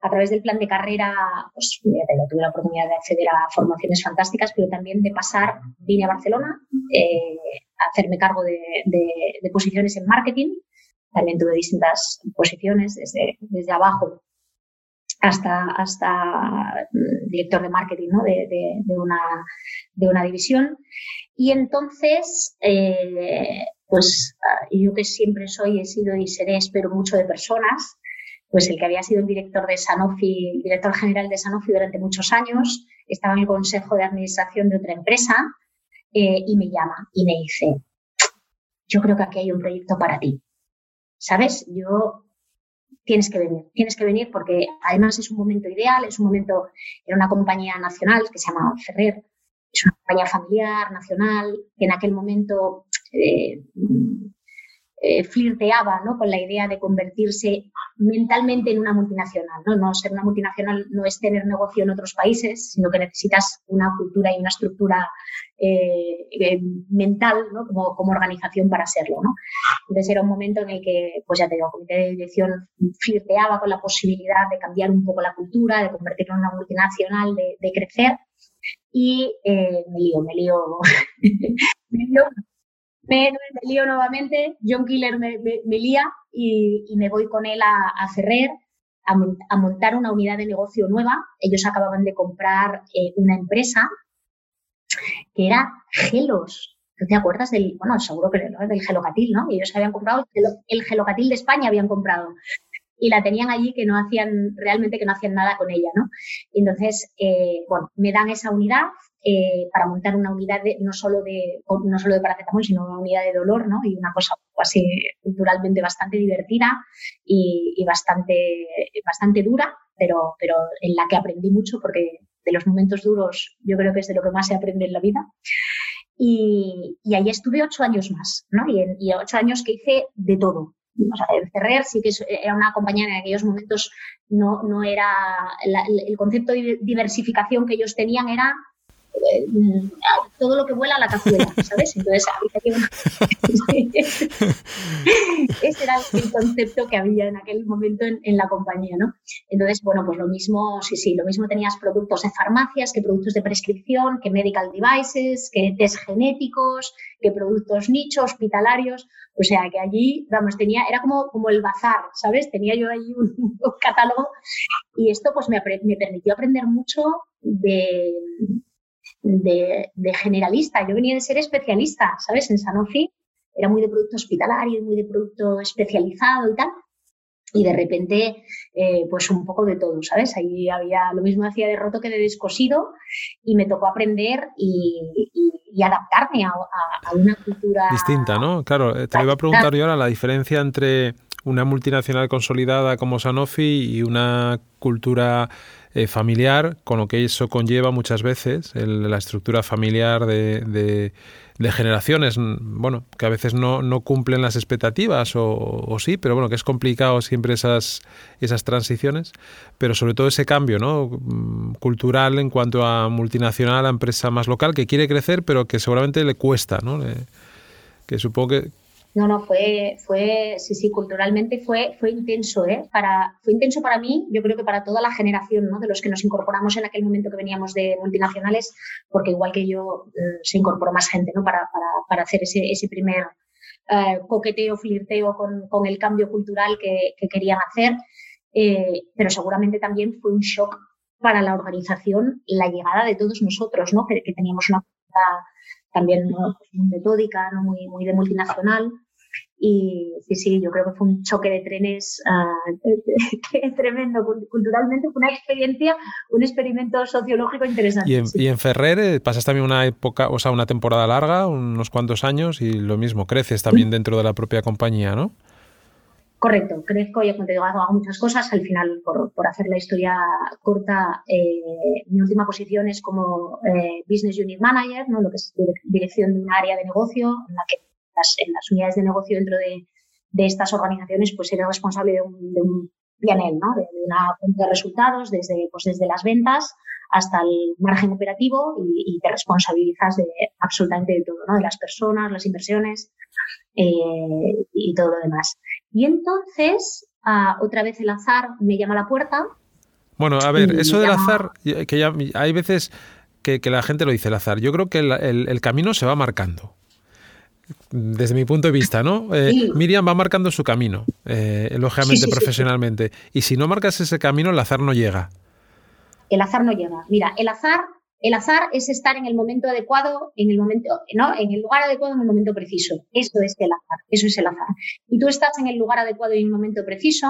A través del plan de carrera, pues tuve la oportunidad de acceder a formaciones fantásticas, pero también de pasar, vine a Barcelona eh, a hacerme cargo de, posiciones en marketing. También tuve distintas posiciones desde, desde abajo hasta, hasta mm, director de marketing ¿no? de, una, de una división. Y entonces, eh, pues yo que siempre soy, he sido y seré, espero mucho de personas, pues el que había sido el director de Sanofi, director general de Sanofi durante muchos años, estaba en el consejo de administración de otra empresa eh, y me llama y me dice, yo creo que aquí hay un proyecto para ti. ¿Sabes? Yo tienes que venir, tienes que venir porque además es un momento ideal, es un momento, era una compañía nacional que se llama Ferrer, es una compañía familiar, nacional, en aquel momento eh, eh, flirteaba ¿no? con la idea de convertirse mentalmente en una multinacional. ¿no? ¿no? ser una multinacional no es tener negocio en otros países, sino que necesitas una cultura y una estructura eh, eh, mental como, organización para serlo. ¿no? Entonces era un momento en el que, pues ya te digo, el comité de dirección flirteaba con la posibilidad de cambiar un poco la cultura, de convertirlo en una multinacional, de, de crecer. Y me lío, me lío, [LAUGHS] me lío me, lío nuevamente, John Killer me, lía y, me voy con él a, Ferrer a, montar una unidad de negocio nueva. Ellos acababan de comprar eh, una empresa que era Gelos. ¿Tú te acuerdas del, bueno, seguro que del Gelocatil, ¿no? Ellos habían comprado, el, el Gelocatil de España habían comprado y la tenían allí que no hacían, realmente que no hacían nada con ella, ¿no? Entonces, eh, bueno, me dan esa unidad, eh, para montar una unidad de, no solo de no solo de paracetamol, sino una unidad de dolor, ¿no? Y una cosa así culturalmente bastante divertida y, bastante, bastante dura, pero, pero en la que aprendí mucho porque de los momentos duros yo creo que es de lo que más se aprende en la vida. Y, y ahí estuve ocho años más, ¿no? Y, y ocho años que hice de todo, o sea, Ferrer sí que era una compañía en aquellos momentos no, no era el concepto de diversificación que ellos tenían era todo lo que vuela a la cazuela, ¿sabes? Entonces, [LAUGHS] ese era el concepto que había en aquel momento en, la compañía, ¿no? Entonces, bueno, pues lo mismo, sí, sí, lo mismo tenías productos de farmacias, que productos de prescripción, que medical devices, que test genéticos, que productos nicho, hospitalarios, o sea, que allí, vamos, tenía, era como, como el bazar, ¿sabes? Tenía yo ahí un, un catálogo y esto pues me, me permitió aprender mucho de de, generalista. Yo venía de ser especialista, ¿sabes? En Sanofi era muy de producto hospitalario, muy de producto especializado y tal. Y de repente, eh, pues un poco de todo, ¿sabes? Ahí había lo mismo hacía de roto que de descosido y me tocó aprender y, adaptarme a, una cultura distinta, ¿no? Claro, eh, te iba a preguntar yo ahora la diferencia entre una multinacional consolidada como Sanofi y una cultura eh, familiar, con lo que eso conlleva muchas veces, la estructura familiar de, de, generaciones, bueno, que a veces no, no cumplen las expectativas o, sí, pero bueno, que es complicado siempre esas, esas transiciones, pero sobre todo ese cambio ¿no? Mm, cultural en cuanto a multinacional, a empresa más local, que quiere crecer, pero que seguramente le cuesta, ¿no? que supongo que, no, no, fue, fue, sí, sí, culturalmente fue, fue intenso, ¿eh? Para, fue intenso para mí, yo creo que para toda la generación, ¿no? De los que nos incorporamos en aquel momento que veníamos de multinacionales, porque igual que yo, eh, se incorporó más gente, ¿no? Para, para, para hacer ese, ese primer eh, coqueteo, flirteo con, con, el cambio cultural que, que querían hacer. Eh, pero seguramente también fue un shock para la organización la llegada de todos nosotros, ¿no? Que, teníamos una también muy metódica, ¿no? muy, muy de multinacional. Y sí, sí, yo creo que fue un choque de trenes [LAUGHS] uh, tremendo. Culturalmente fue una experiencia, un experimento sociológico interesante. Y en, y en, Ferrer eh, pasas también una época, o sea, una temporada larga, unos cuantos años, y lo mismo, creces también dentro de la propia compañía, ¿no? Correcto, crezco y digo, hago muchas cosas. Al final, por, por hacer la historia corta, eh, mi última posición es como eh, Business Unit Manager, ¿no? lo que es dirección de un área de negocio, en la que las, en las unidades de negocio dentro de, de estas organizaciones, pues eres responsable de un, de un PNL, ¿no? de, una cuenta de resultados, desde, pues desde las ventas hasta el margen operativo y, y, te responsabilizas de absolutamente de todo, ¿no? de las personas, las inversiones eh, y todo lo demás. Y entonces, otra vez el azar me llama a la puerta. Bueno, a ver, eso del azar, que ya hay veces que, la gente lo dice el azar. Yo creo que el, camino se va marcando. Desde mi punto de vista, ¿no? Eh, Miriam va marcando su camino, eh, lógicamente, profesionalmente. Y si no marcas ese camino, el azar no llega. El azar no llega. Mira, el azar el azar es estar en el momento adecuado, en el momento, ¿no? En el lugar adecuado en el momento preciso. Eso es el azar, eso es el azar. Y tú estás en el lugar adecuado y en el momento preciso,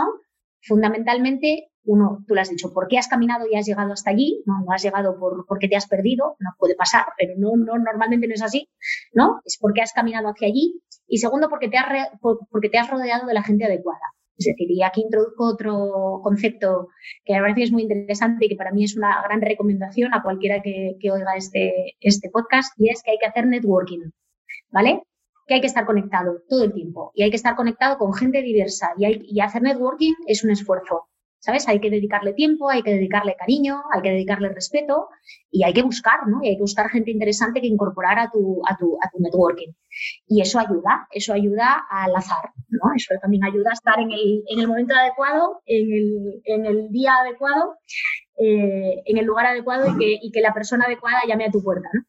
fundamentalmente, uno, tú lo has dicho, ¿por qué has caminado y has llegado hasta allí? No, no has llegado por, porque te has perdido, no puede pasar, pero no, no, normalmente no es así, ¿no? Es porque has caminado hacia allí. Y segundo, porque te has, porque te has rodeado de la gente adecuada. Es decir, y aquí introduzco otro concepto que me parece que es muy interesante y que para mí es una gran recomendación a cualquiera que, oiga este, este podcast, y es que hay que hacer networking, ¿vale? Que hay que estar conectado todo el tiempo y hay que estar conectado con gente diversa y, hay, y hacer networking es un esfuerzo. ¿Sabes? Hay que dedicarle tiempo, hay que dedicarle cariño, hay que dedicarle respeto y hay que buscar, ¿no? Y hay que buscar gente interesante que incorporar a tu, a tu, a tu networking. Y eso ayuda, eso ayuda al azar, ¿no? Eso también ayuda a estar en el, en el momento adecuado, en el, en el día adecuado, eh, en el lugar adecuado y que, y que la persona adecuada llame a tu puerta, ¿no?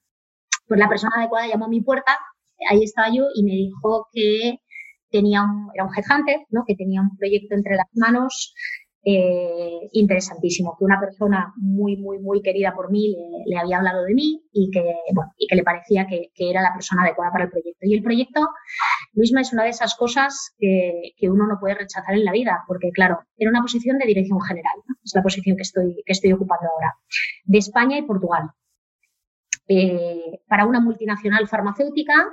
Pues la persona adecuada llamó a mi puerta, ahí estaba yo y me dijo que tenía un, era un headhunter, ¿no? Que tenía un proyecto entre las manos eh, interesantísimo, que una persona muy, muy, muy querida por mí le, había hablado de mí y que, bueno, y que le parecía que, era la persona adecuada para el proyecto. Y el proyecto, Luisma, es una de esas cosas que, uno no puede rechazar en la vida, porque claro, era una posición de dirección general, es la posición que estoy, que estoy ocupando ahora, de España y Portugal. Eh, para una multinacional farmacéutica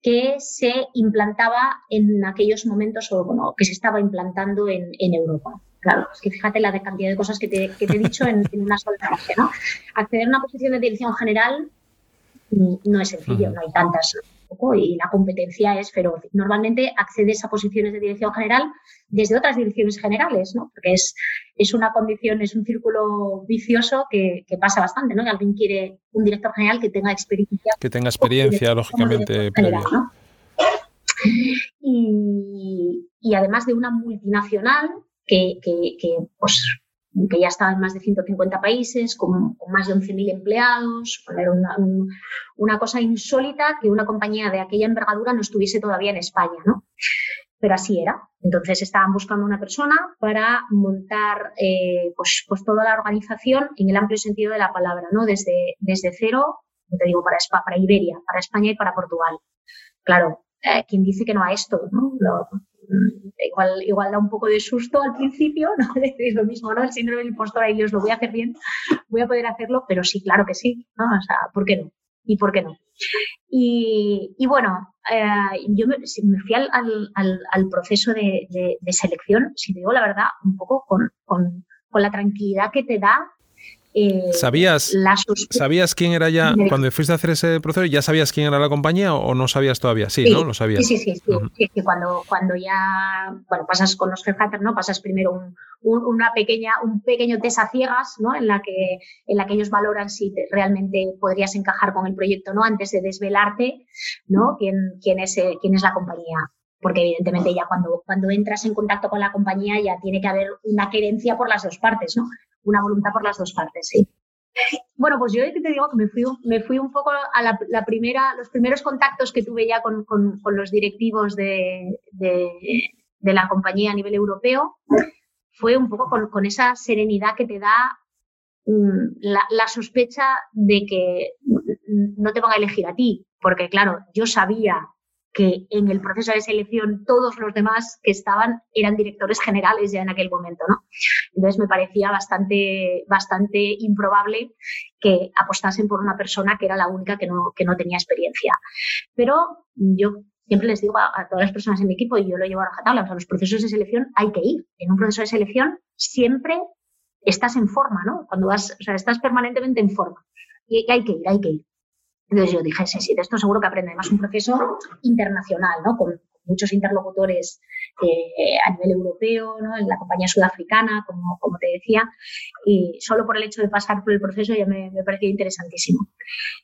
que se implantaba en aquellos momentos o bueno, que se estaba implantando en Europa. Claro, es que fíjate la cantidad de cosas que te, que te he dicho en, una sola frase, ¿no? Acceder a una posición de dirección general no es sencillo, no hay tantas y la competencia es feroz. Normalmente accedes a posiciones de dirección general desde otras direcciones generales, ¿no? Porque es, es una condición, es un círculo vicioso que, que pasa bastante, ¿no? Que alguien quiere un director general que tenga experiencia. Que tenga experiencia, lógicamente, general, ¿no? y, y además de una multinacional que, que, pues, que ya estaba en más de 150 países, con, más de 11.000 empleados. Era una, una, cosa insólita que una compañía de aquella envergadura no estuviese todavía en España, ¿no? Pero así era. Entonces estaban buscando una persona para montar eh, pues, pues toda la organización en el amplio sentido de la palabra, ¿no? Desde, desde cero, te digo, para, para Iberia, para España y para Portugal. Claro, eh, quien dice que no a esto, ¿no? Igual, igual da un poco de susto al principio, ¿no? [LAUGHS] Es lo mismo, ¿no? El síndrome del impostor ahí os lo voy a hacer bien, voy a poder hacerlo, pero sí, claro que sí, ¿no? O sea, ¿por qué no? ¿Y por qué no? Y, y bueno, eh, yo me, me, fui al, al, proceso de, de, de, selección, si te digo la verdad, un poco con, con, con la tranquilidad que te da eh, ¿Sabías, ¿Sabías quién era ya, cuando fuiste a hacer ese proceso, ya sabías quién era la compañía o no sabías todavía? Sí, ¿no? Lo sabías. Sí, sí, sí. sí, cuando, cuando ya, bueno, pasas con los headhunters, ¿no? Pasas primero un, una pequeña, un pequeño test a ciegas, ¿no? En la que, en la que ellos valoran si realmente podrías encajar con el proyecto, ¿no? Antes de desvelarte, ¿no? Quién, quién, es, eh, quién es la compañía porque evidentemente ya cuando, cuando entras en contacto con la compañía ya tiene que haber una querencia por las dos partes, ¿no? una voluntad por las dos partes, sí. Bueno, pues yo te digo que me fui, me fui un poco a la, primera, los primeros contactos que tuve ya con, con, los directivos de, de, la compañía a nivel europeo, fue un poco con, con, esa serenidad que te da mm, la, sospecha de que no te van a elegir a ti, porque claro, yo sabía que en el proceso de selección todos los demás que estaban eran directores generales ya en aquel momento, ¿no? Entonces me parecía bastante, bastante improbable que apostasen por una persona que era la única que no, que no tenía experiencia. Pero yo siempre les digo a, todas las personas en mi equipo, y yo lo llevo a rajatabla, o los procesos de selección hay que ir. En un proceso de selección siempre estás en forma, ¿no? Cuando vas, o sea, estás permanentemente en forma. Y hay que ir, hay que ir. Entonces yo dije, sí, sí, de esto seguro que aprende. Además, un proceso internacional, ¿no? Con muchos interlocutores eh, a nivel europeo, ¿no? en la compañía sudafricana, como, como, te decía, y solo por el hecho de pasar por el proceso ya me, me pareció interesantísimo.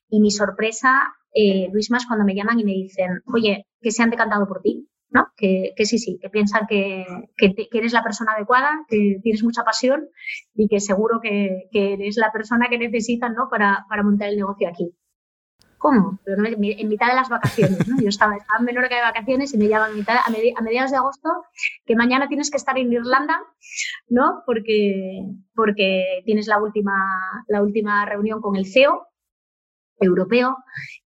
Y mi sorpresa, eh, Luis, más cuando me llaman y me dicen, oye, que se han decantado por ti, ¿no? Que, que sí, sí, que piensan que, que, eres la persona adecuada, que tienes mucha pasión y que seguro que, que eres la persona que necesitan, ¿no? Para, para montar el negocio aquí. ¿Cómo? en mitad de las vacaciones, ¿no? Yo estaba, estaba en Menorca de vacaciones y me llaman a, mitad, a, mediados de agosto que mañana tienes que estar en Irlanda, ¿no? Porque, porque tienes la última, la última reunión con el CEO europeo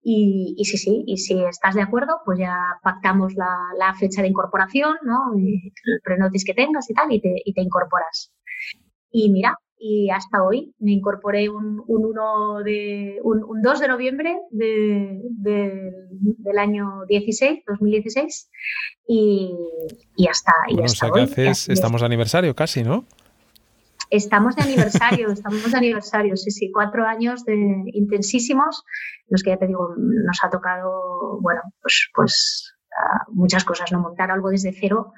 y, y, sí, sí, y si estás de acuerdo, pues ya pactamos la, la fecha de incorporación, ¿no? El prenotis que tengas y tal, y te, y te incorporas. Y mira, y hasta hoy me incorporé un, un, 1 de, un, 2 de noviembre de, del año 16, 2016 y, y hasta, y hasta o sea, hoy. estamos de aniversario casi, ¿no? Estamos de aniversario, [LAUGHS] estamos de aniversario, sí, sí, cuatro años de intensísimos, los que ya te digo, nos ha tocado, bueno, pues, pues uh, muchas cosas, ¿no? Montar algo desde cero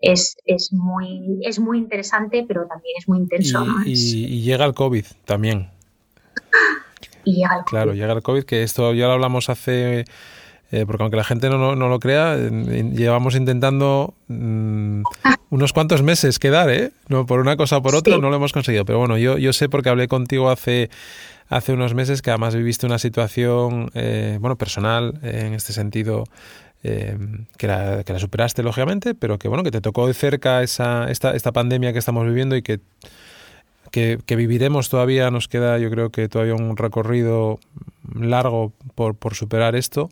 es, es, muy, es muy interesante, pero también es muy intenso. Y, llega el COVID también. Y llega el COVID. Claro, llega el COVID, que esto ya lo hablamos hace... Eh, porque aunque la gente no, no, lo crea, llevamos intentando mm, unos cuantos meses quedar, ¿eh? No, por una cosa o por otra no lo hemos conseguido. Pero bueno, yo, yo sé porque hablé contigo hace, hace unos meses que además viviste una situación, eh, bueno, personal en este sentido eh, que, la, que, la, superaste lógicamente, pero que bueno, que te tocó de cerca esa, esta, esta pandemia que estamos viviendo y que, que, viviremos todavía, nos queda yo creo que todavía un recorrido largo por, por superar esto.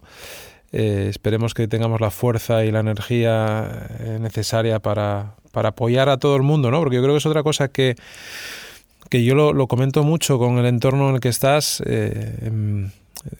Eh, esperemos que tengamos la fuerza y la energía eh, necesaria para, para, apoyar a todo el mundo, ¿no? Porque yo creo que es otra cosa que, que yo lo, lo comento mucho con el entorno en el que estás. Eh,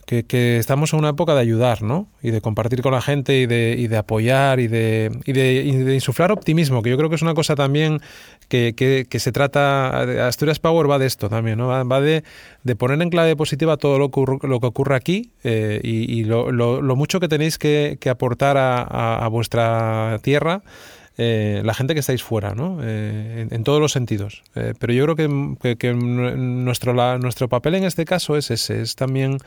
que, estamos en una época de ayudar, ¿no? Y de compartir con la gente y de, y de apoyar y de, y de, insuflar optimismo, que yo creo que es una cosa también que, que, se trata, Asturias Power va de esto también, ¿no? Va, de, de, poner en clave positiva todo lo, lo que ocurre aquí eh, y, lo, lo, mucho que tenéis que, aportar a, a vuestra tierra eh, la gente que estáis fuera, ¿no? Eh, en, todos los sentidos. Eh, pero yo creo que, nuestro, nuestro papel en este caso es ese, es también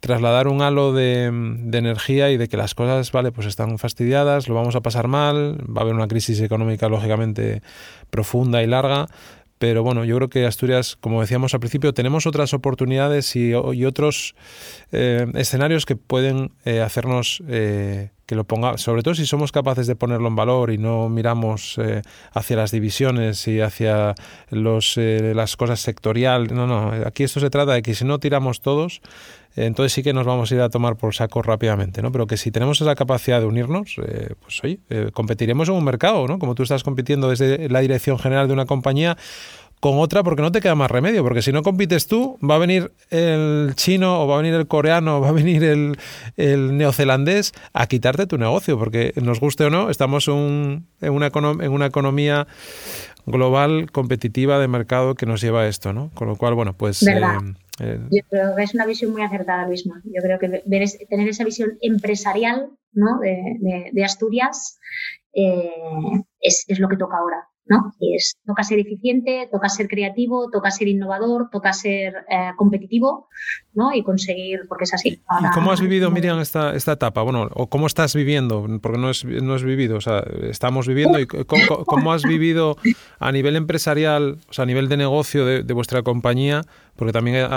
trasladar un halo de, de, energía y de que las cosas, vale, pues están fastidiadas, lo vamos a pasar mal, va a haber una crisis económica lógicamente profunda y larga, pero bueno, yo creo que Asturias, como decíamos al principio, tenemos otras oportunidades y, otros eh, escenarios que pueden eh, hacernos eh, que lo ponga, sobre todo si somos capaces de ponerlo en valor y no miramos hacia las divisiones y hacia los, las cosas sectorial. No, no, aquí esto se trata de que si no tiramos todos, entonces sí que nos vamos a ir a tomar por saco rápidamente, ¿no? Pero que si tenemos esa capacidad de unirnos, eh, pues oye, eh, competiremos en un mercado, ¿no? Como tú estás compitiendo desde la dirección general de una compañía con otra porque no te queda más remedio, porque si no compites tú, va a venir el chino o va a venir el coreano o va a venir el, neozelandés a quitarte tu negocio, porque nos guste o no, estamos en, una, en una economía global competitiva de mercado que nos lleva a esto, ¿no? Con lo cual, bueno, pues... Eh, Yo creo que es una visión muy acertada, Luisma. Yo creo que tener esa visión empresarial ¿no? de, Asturias eh, es, es, lo que toca ahora. ¿No? es, toca ser eficiente, toca ser creativo, toca ser innovador, toca ser eh, competitivo, ¿no? Y conseguir, porque es así. ¿Y cómo has vivido, Miriam, esta, esta etapa? Bueno, o cómo estás viviendo, porque no es, no es vivido, o sea, estamos viviendo, y cómo, has vivido a nivel empresarial, o sea, a nivel de negocio de, vuestra compañía, porque también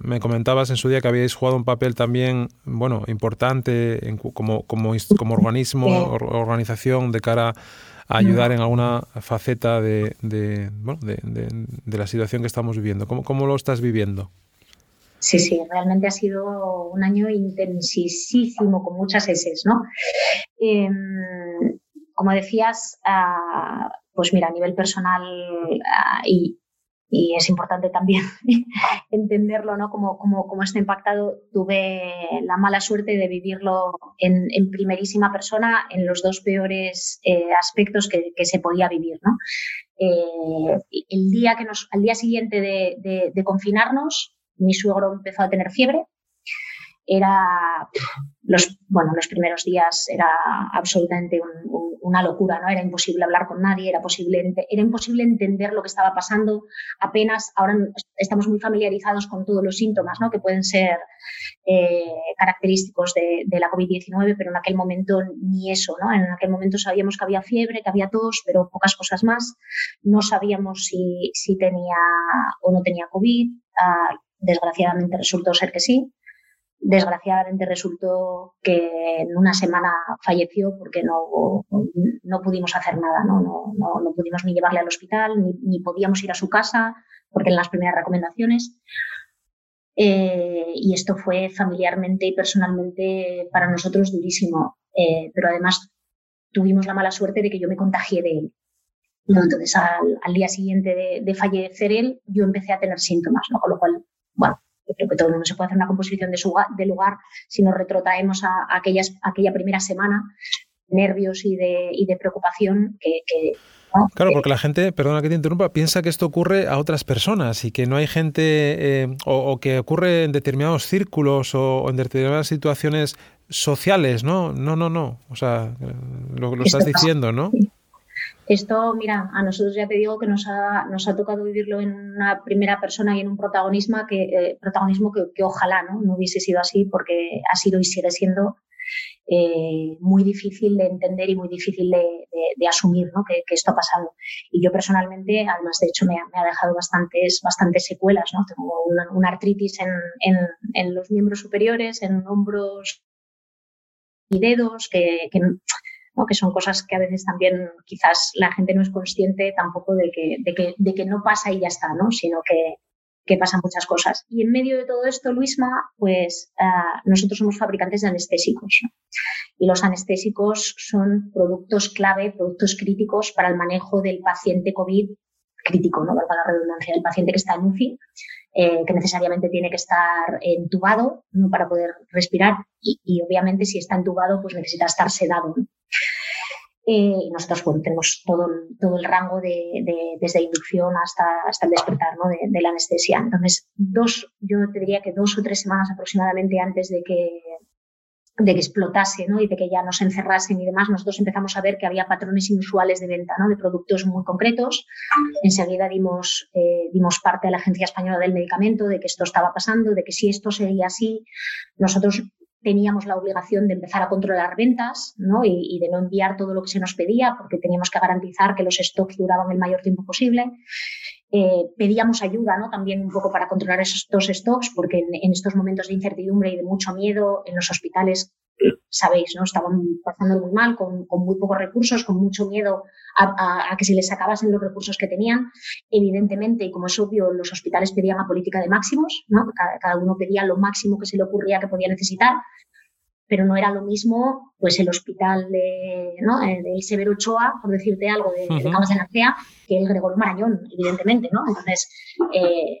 me comentabas en su día que habíais jugado un papel también, bueno, importante como, como, como organismo, organización de cara ayudar en alguna faceta de, de, bueno, de, de, la situación que estamos viviendo. ¿Cómo, ¿Cómo, lo estás viviendo? Sí, sí, realmente ha sido un año intensísimo, con muchas S, ¿no? Em, como decías, ah, pues mira, a nivel personal ah, y, y es importante también [LAUGHS] entenderlo, ¿no? Como, como, como, está impactado. Tuve la mala suerte de vivirlo en, en primerísima persona en los dos peores eh, aspectos que, que, se podía vivir, ¿no? Eh, el día que nos, al día siguiente de, de, de confinarnos, mi suegro empezó a tener fiebre era los, bueno, los primeros días era absolutamente una locura, ¿no? Era imposible hablar con nadie, era, posible, era imposible entender lo que estaba pasando. Apenas ahora estamos muy familiarizados con todos los síntomas, ¿no? Que pueden ser eh, característicos de, la COVID-19, pero en aquel momento ni eso, ¿no? En aquel momento sabíamos que había fiebre, que había tos, pero pocas cosas más. No sabíamos si, si tenía o no tenía COVID. Uh, desgraciadamente resultó ser que sí. Desgraciadamente resultó que en una semana falleció porque no, no pudimos hacer nada, ¿no? No, no, no pudimos ni llevarle al hospital, ni, ni, podíamos ir a su casa, porque en las primeras recomendaciones. Eh, y esto fue familiarmente y personalmente para nosotros durísimo. Eh, pero además tuvimos la mala suerte de que yo me contagié de él. ¿no? Entonces, al, al, día siguiente de, de, fallecer él, yo empecé a tener síntomas, ¿no? con lo cual, bueno, yo creo que todo el mundo se puede hacer una composición de, su, de lugar si nos retrotraemos a, a, aquellas, a aquella primera semana de nervios y de, y de preocupación que, que ¿no? Claro, porque la gente, perdona que te interrumpa, piensa que esto ocurre a otras personas y que no hay gente eh, o, o, que ocurre en determinados círculos o, o, en determinadas situaciones sociales, ¿no? No, no, no. O sea, lo, lo estás diciendo, ¿no? Sí. Esto, mira, a nosotros ya te digo que nos ha, nos ha tocado vivirlo en una primera persona y en un protagonismo que, eh, protagonismo que, ojalá ¿no? no hubiese sido así porque ha sido y sigue siendo eh, muy difícil de entender y muy difícil de, asumir ¿no? que, que, esto ha pasado. Y yo personalmente, además, de hecho, me, ha dejado bastantes, bastantes secuelas. ¿no? Tengo una, artritis en, en, en, los miembros superiores, en hombros y dedos, que que son cosas que a veces también quizás la gente no es consciente tampoco de que, de que, de que no pasa y ya está, ¿no? sino que, que pasan muchas cosas. Y en medio de todo esto, Luisma, pues uh, nosotros somos fabricantes de anestésicos. Y los anestésicos son productos clave, productos críticos para el manejo del paciente COVID crítico, ¿no? Valga la redundancia, del paciente que está en UCI, eh, que necesariamente tiene que estar entubado ¿no? para poder respirar y, y, obviamente si está entubado pues necesita estar sedado. ¿no? Eh, y nosotros bueno, tenemos todo, todo el rango de, de, desde inducción hasta, hasta el despertar ¿no? de, de, la anestesia. Entonces, dos, yo te diría que dos o tres semanas aproximadamente antes de que, de que explotase ¿no? y de que ya nos encerrasen y demás, nosotros empezamos a ver que había patrones inusuales de venta ¿no? de productos muy concretos. Enseguida dimos, eh, dimos parte a la Agencia Española del Medicamento de que esto estaba pasando, de que si esto seguía así, nosotros teníamos la obligación de empezar a controlar ventas ¿no? y, de no enviar todo lo que se nos pedía porque teníamos que garantizar que los stocks duraban el mayor tiempo posible. Eh, pedíamos ayuda ¿no? también un poco para controlar esos stocks porque en, estos momentos de incertidumbre y de mucho miedo en los hospitales sabéis, ¿no? Estaban pasando muy mal, con, muy pocos recursos, con mucho miedo a, que se les acabasen los recursos que tenían. Evidentemente, y como es obvio, los hospitales pedían a política de máximos, ¿no? Cada uno pedía lo máximo que se le ocurría que podía necesitar pero no era lo mismo pues el hospital de, ¿no? del Severo Ochoa, por decirte algo, de, uh -huh. de Camas de Narcea, que el Gregorio Marañón, evidentemente, ¿no? Entonces, eh,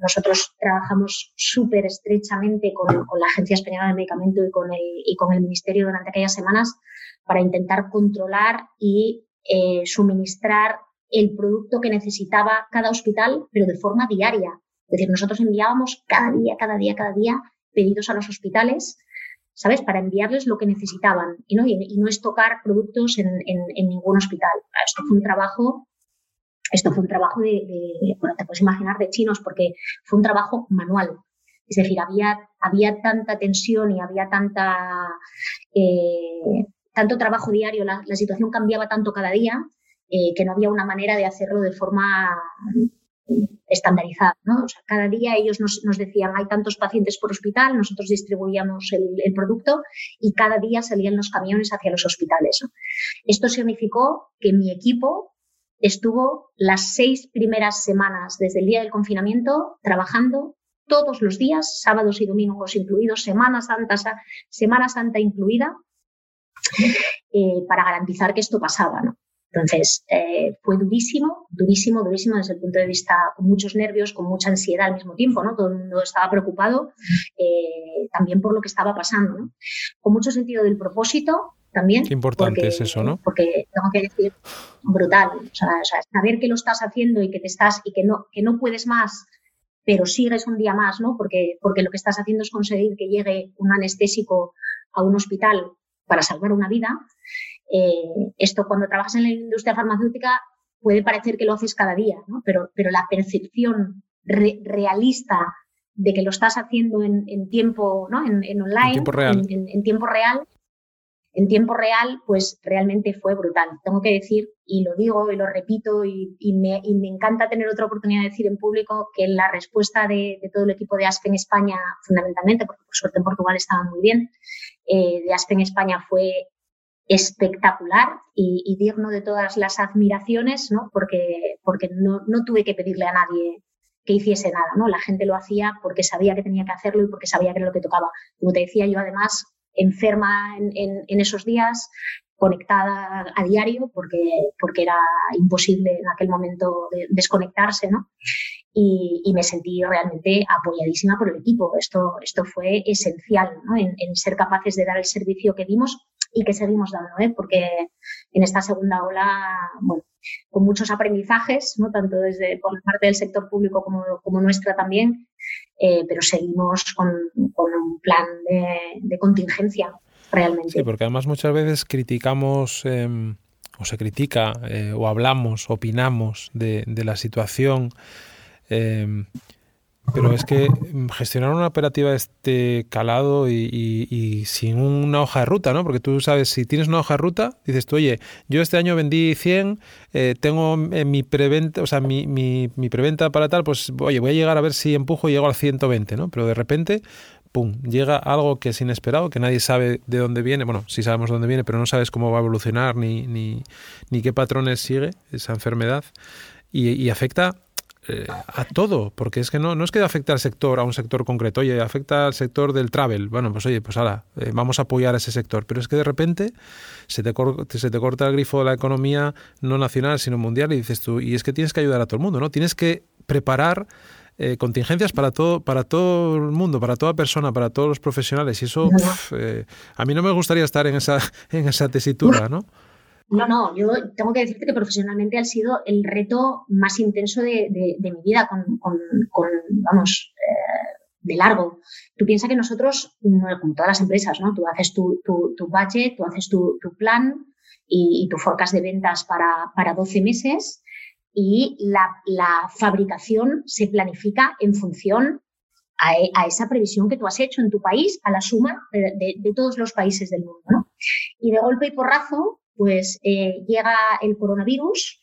nosotros trabajamos súper estrechamente con, con, la Agencia Española del Medicamento y con, el, y con el Ministerio durante aquellas semanas para intentar controlar y eh, suministrar el producto que necesitaba cada hospital, pero de forma diaria. Es decir, nosotros enviábamos cada día, cada día, cada día pedidos a los hospitales ¿sabes? Para enviarles lo que necesitaban y no, y, no estocar productos en, en, ningún hospital. Esto fue un trabajo, esto fue un trabajo de, bueno, te puedes imaginar de chinos porque fue un trabajo manual. Es decir, había, había tanta tensión y había tanta, eh, tanto trabajo diario, la, la, situación cambiaba tanto cada día eh, que no había una manera de hacerlo de forma estandarizado. ¿no? O sea, cada día ellos nos, decían, hay tantos pacientes por hospital, nosotros distribuíamos el, producto y cada día salían los camiones hacia los hospitales. Esto significó que mi equipo estuvo las seis primeras semanas desde el día del confinamiento trabajando todos los días, sábados y domingos incluidos, Semana Santa, Semana Santa incluida, eh, para garantizar que esto pasaba. ¿no? Entonces, eh, fue durísimo, durísimo, durísimo desde el punto de vista con muchos nervios, con mucha ansiedad al mismo tiempo, ¿no? Todo el mundo estaba preocupado eh, también por lo que estaba pasando, ¿no? Con mucho sentido del propósito también. Qué importante es eso, ¿no? Porque tengo que decir, brutal, o sea, o sea, saber que lo estás haciendo y que te estás y que no, que no puedes más, pero sigues un día más, ¿no? Porque, porque lo que estás haciendo es conseguir que llegue un anestésico a un hospital para salvar una vida eh, esto cuando trabajas en la industria farmacéutica puede parecer que lo haces cada día, ¿no? pero, pero la percepción realista de que lo estás haciendo en, tiempo, ¿no? en, online, en tiempo, real. En, tiempo real, en tiempo real, pues realmente fue brutal. Tengo que decir, y lo digo y lo repito, y, me, encanta tener otra oportunidad de decir en público que la respuesta de, todo el equipo de Aspen España, fundamentalmente, porque por suerte en Portugal estaba muy bien, eh, de Aspen España fue espectacular y, digno de todas las admiraciones, ¿no? Porque, porque no, no, tuve que pedirle a nadie que hiciese nada, ¿no? La gente lo hacía porque sabía que tenía que hacerlo y porque sabía que era lo que tocaba. Como te decía, yo además enferma en, en, esos días, conectada a diario porque, porque era imposible en aquel momento desconectarse, ¿no? Y, y, me sentí realmente apoyadísima por el equipo. Esto, esto fue esencial en, ser capaces de dar el servicio que dimos y que seguimos dando, ¿eh? porque en esta segunda ola, bueno, con muchos aprendizajes, ¿no? tanto desde por parte del sector público como, como nuestra también, eh, pero seguimos con, con un plan de, de, contingencia realmente. Sí, porque además muchas veces criticamos eh, o se critica eh, o hablamos, opinamos de, de la situación. Eh, pero es que gestionar una operativa de este calado y, sin una hoja de ruta, ¿no? Porque tú sabes, si tienes una hoja de ruta, dices tú, oye, yo este año vendí 100, eh, tengo en mi preventa, o sea, mi, mi, mi, preventa para tal, pues, oye, voy a llegar a ver si empujo y llego al 120, ¿no? Pero de repente, pum, llega algo que es inesperado, que nadie sabe de dónde viene, bueno, sí sabemos dónde viene, pero no sabes cómo va a evolucionar ni, ni, ni qué patrones sigue esa enfermedad y, y afecta eh, a todo, porque es que no, no es que afecte al sector, a un sector concreto, oye, afecta al sector del travel, bueno, pues oye, pues ahora, eh, vamos a apoyar a ese sector, pero es que de repente se te, se te corta el grifo de la economía no nacional, sino mundial, y dices tú, y es que tienes que ayudar a todo el mundo, ¿no? Tienes que preparar eh, contingencias para todo, para todo el mundo, para toda persona, para todos los profesionales, y eso, a mí no me gustaría estar en esa, [LAUGHS] en esa tesitura, ¿no? No, no, yo tengo que decirte que profesionalmente ha sido el reto más intenso de, mi vida, con, vamos, eh, de largo. Tú piensas que nosotros, como todas las empresas, ¿no? Tú haces tu, tu, budget, tú haces tu, plan y, tu forecast de ventas para, para 12 meses y la, fabricación se planifica en función a, esa previsión que tú has hecho en tu país, a la suma de, de todos los países del mundo. ¿no? Y de golpe y porrazo, pues eh, llega el coronavirus,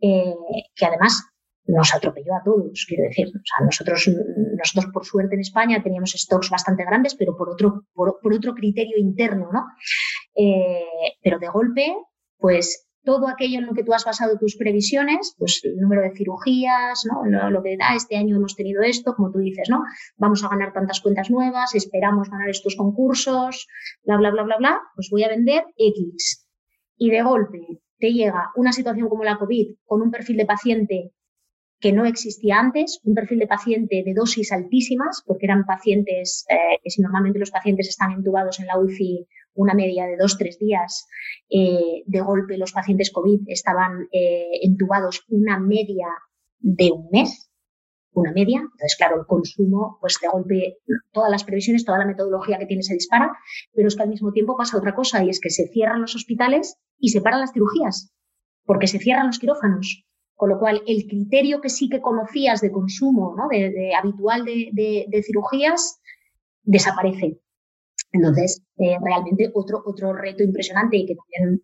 eh, que además nos atropelló a todos, quiero decir. O sea, nosotros, nosotros, por suerte, en España teníamos stocks bastante grandes, pero por otro, por, otro criterio interno, ¿no? Eh, pero de golpe, pues todo aquello en lo que tú has basado tus previsiones, pues el número de cirugías, ¿no? Lo, lo, que da, este año hemos tenido esto, como tú dices, ¿no? Vamos a ganar tantas cuentas nuevas, esperamos ganar estos concursos, bla, bla, bla, bla, bla, pues voy a vender X y de golpe te llega una situación como la COVID con un perfil de paciente que no existía antes, un perfil de paciente de dosis altísimas, porque eran pacientes eh, que si normalmente los pacientes están entubados en la UCI una media de dos, tres días, eh, de golpe los pacientes COVID estaban eh, entubados una media de un mes, una media. Entonces, claro, el consumo, pues de golpe, todas las previsiones, toda la metodología que tiene se dispara, pero es que al mismo tiempo pasa otra cosa y es que se cierran los hospitales y se paran las cirugías, porque se cierran los quirófanos. Con lo cual, el criterio que sí que conocías de consumo, ¿no? de, habitual de, cirugías, desaparece. Entonces, eh, realmente otro, otro reto impresionante y que también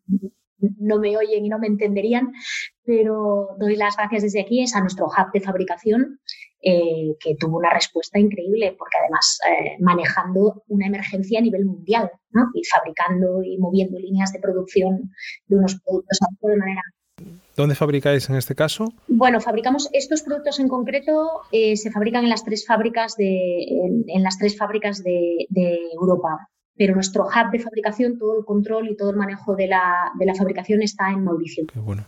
no me oyen y no me entenderían, pero doy las gracias desde aquí es a nuestro hub de fabricación, eh, que tuvo una respuesta increíble, porque además eh, manejando una emergencia a nivel mundial, ¿no? y fabricando y moviendo líneas de producción de unos productos de manera ¿Dónde fabricáis en este caso? Bueno, fabricamos estos productos en concreto, eh, se fabrican en las tres fábricas de, en, las tres fábricas de, Europa. Pero nuestro hub de fabricación, todo el control y todo el manejo de la, de la fabricación está en Mauricio. Qué bueno.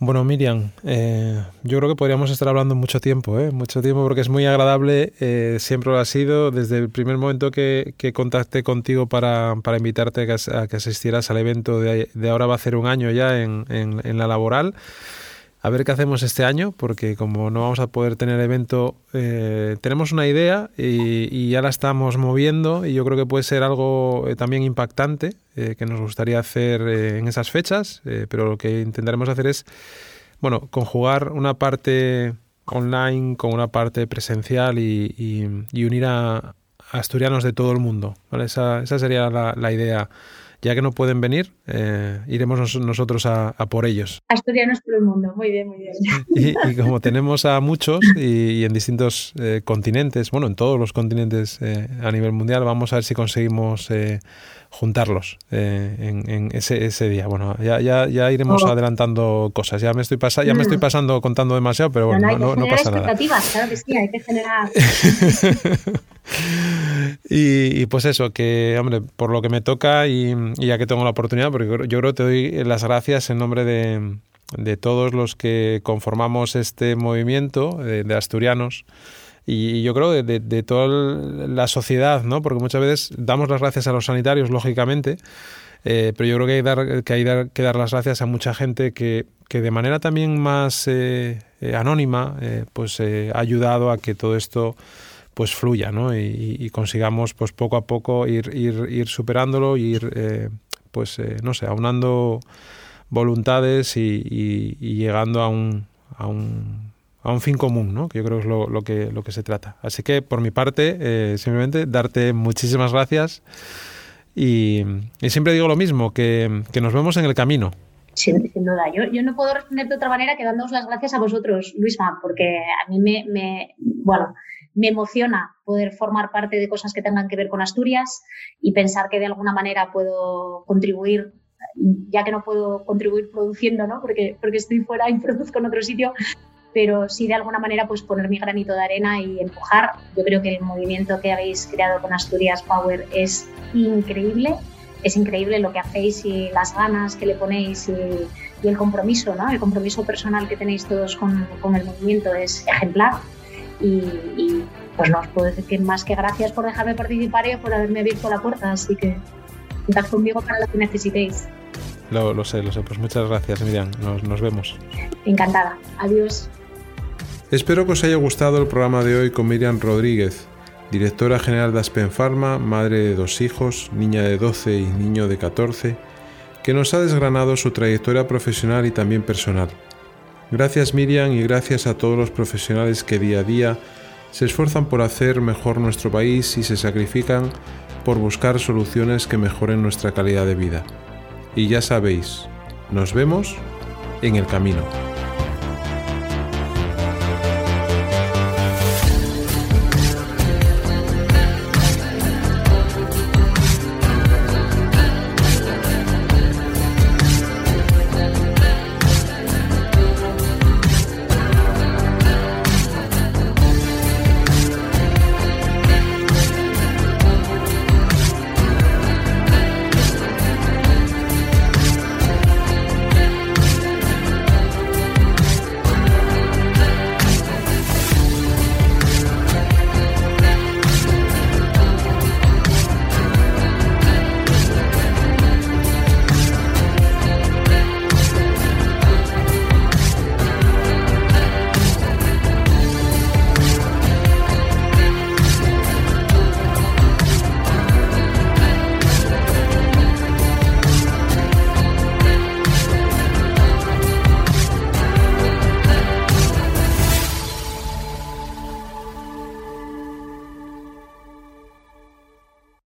Bueno, Miriam, eh, yo creo que podríamos estar hablando mucho tiempo, ¿eh? mucho tiempo, porque es muy agradable, eh, siempre lo ha sido, desde el primer momento que, contacté contigo para, invitarte a que, asistieras al evento de, ahora va a ser un año ya en, en la laboral a ver qué hacemos este año, porque como no vamos a poder tener evento, eh, tenemos una idea y, ya la estamos moviendo y yo creo que puede ser algo eh, también impactante eh, que nos gustaría hacer en esas fechas, pero lo que intentaremos hacer es, bueno, conjugar una parte online con una parte presencial y, unir a, asturianos de todo el mundo. Esa, sería la idea ya que no pueden venir, eh, iremos nosotros a, por ellos. Asturianos por el mundo, muy bien, muy bien. Y, como tenemos a muchos y, en distintos eh, continentes, bueno, en todos los continentes eh, a nivel mundial, vamos a ver si conseguimos juntarlos en, ese, día. Bueno, ya, ya, iremos oh. adelantando cosas. Ya me estoy pasando, ya me estoy mm. pasando contando demasiado, pero bueno, no, no, pasa nada. Claro que sí, hay que generar. [LAUGHS] y, pues eso, que, hombre, por lo que me toca y, ya que tengo la oportunidad, porque yo creo que te doy las gracias en nombre de, todos los que conformamos este movimiento de, asturianos y yo creo de, de, toda la sociedad, ¿no? Porque muchas veces damos las gracias a los sanitarios, lógicamente, eh, pero yo creo que hay, dar, que hay que dar las gracias a mucha gente que, que de manera también más eh, eh, anónima pues ha ayudado a que todo esto pues fluya ¿no? y, consigamos pues poco a poco ir, ir, ir superándolo y ir eh, pues eh, no sé aunando voluntades y, llegando a un, a un, a un fin común ¿no? que yo creo es lo, que lo que se trata así que por mi parte eh, simplemente darte muchísimas gracias y, siempre digo lo mismo que, que nos vemos en el camino sin, duda. Yo, yo, no puedo responder de otra manera que dándoos las gracias a vosotros, Luisma, porque a mí me, me bueno, me emociona poder formar parte de cosas que tengan que ver con Asturias y pensar que de alguna manera puedo contribuir, ya que no puedo contribuir produciendo, ¿no? porque, porque estoy fuera y produzco en otro sitio, pero sí de alguna manera pues poner mi granito de arena y empujar. Yo creo que el movimiento que habéis creado con Asturias Power es increíble, es increíble lo que hacéis y las ganas que le ponéis y, el compromiso, ¿no? el compromiso personal que tenéis todos con, con el movimiento es ejemplar y, pues no os puedo decir que más que gracias por dejarme participar y por haberme abierto la puerta, así que contad conmigo para lo que necesitéis. Lo, sé, lo sé. Pues muchas gracias, Miriam. Nos, nos vemos. Encantada. Adiós. Espero que os haya gustado el programa de hoy con Miriam Rodríguez, directora general de Aspen Pharma, madre de dos hijos, niña de 12 y niño de 14, que nos ha desgranado su trayectoria profesional y también personal. Gracias Miriam y gracias a todos los profesionales que día a día se esfuerzan por hacer mejor nuestro país y se sacrifican por buscar soluciones que mejoren nuestra calidad de vida. Y ya sabéis, nos vemos en el camino.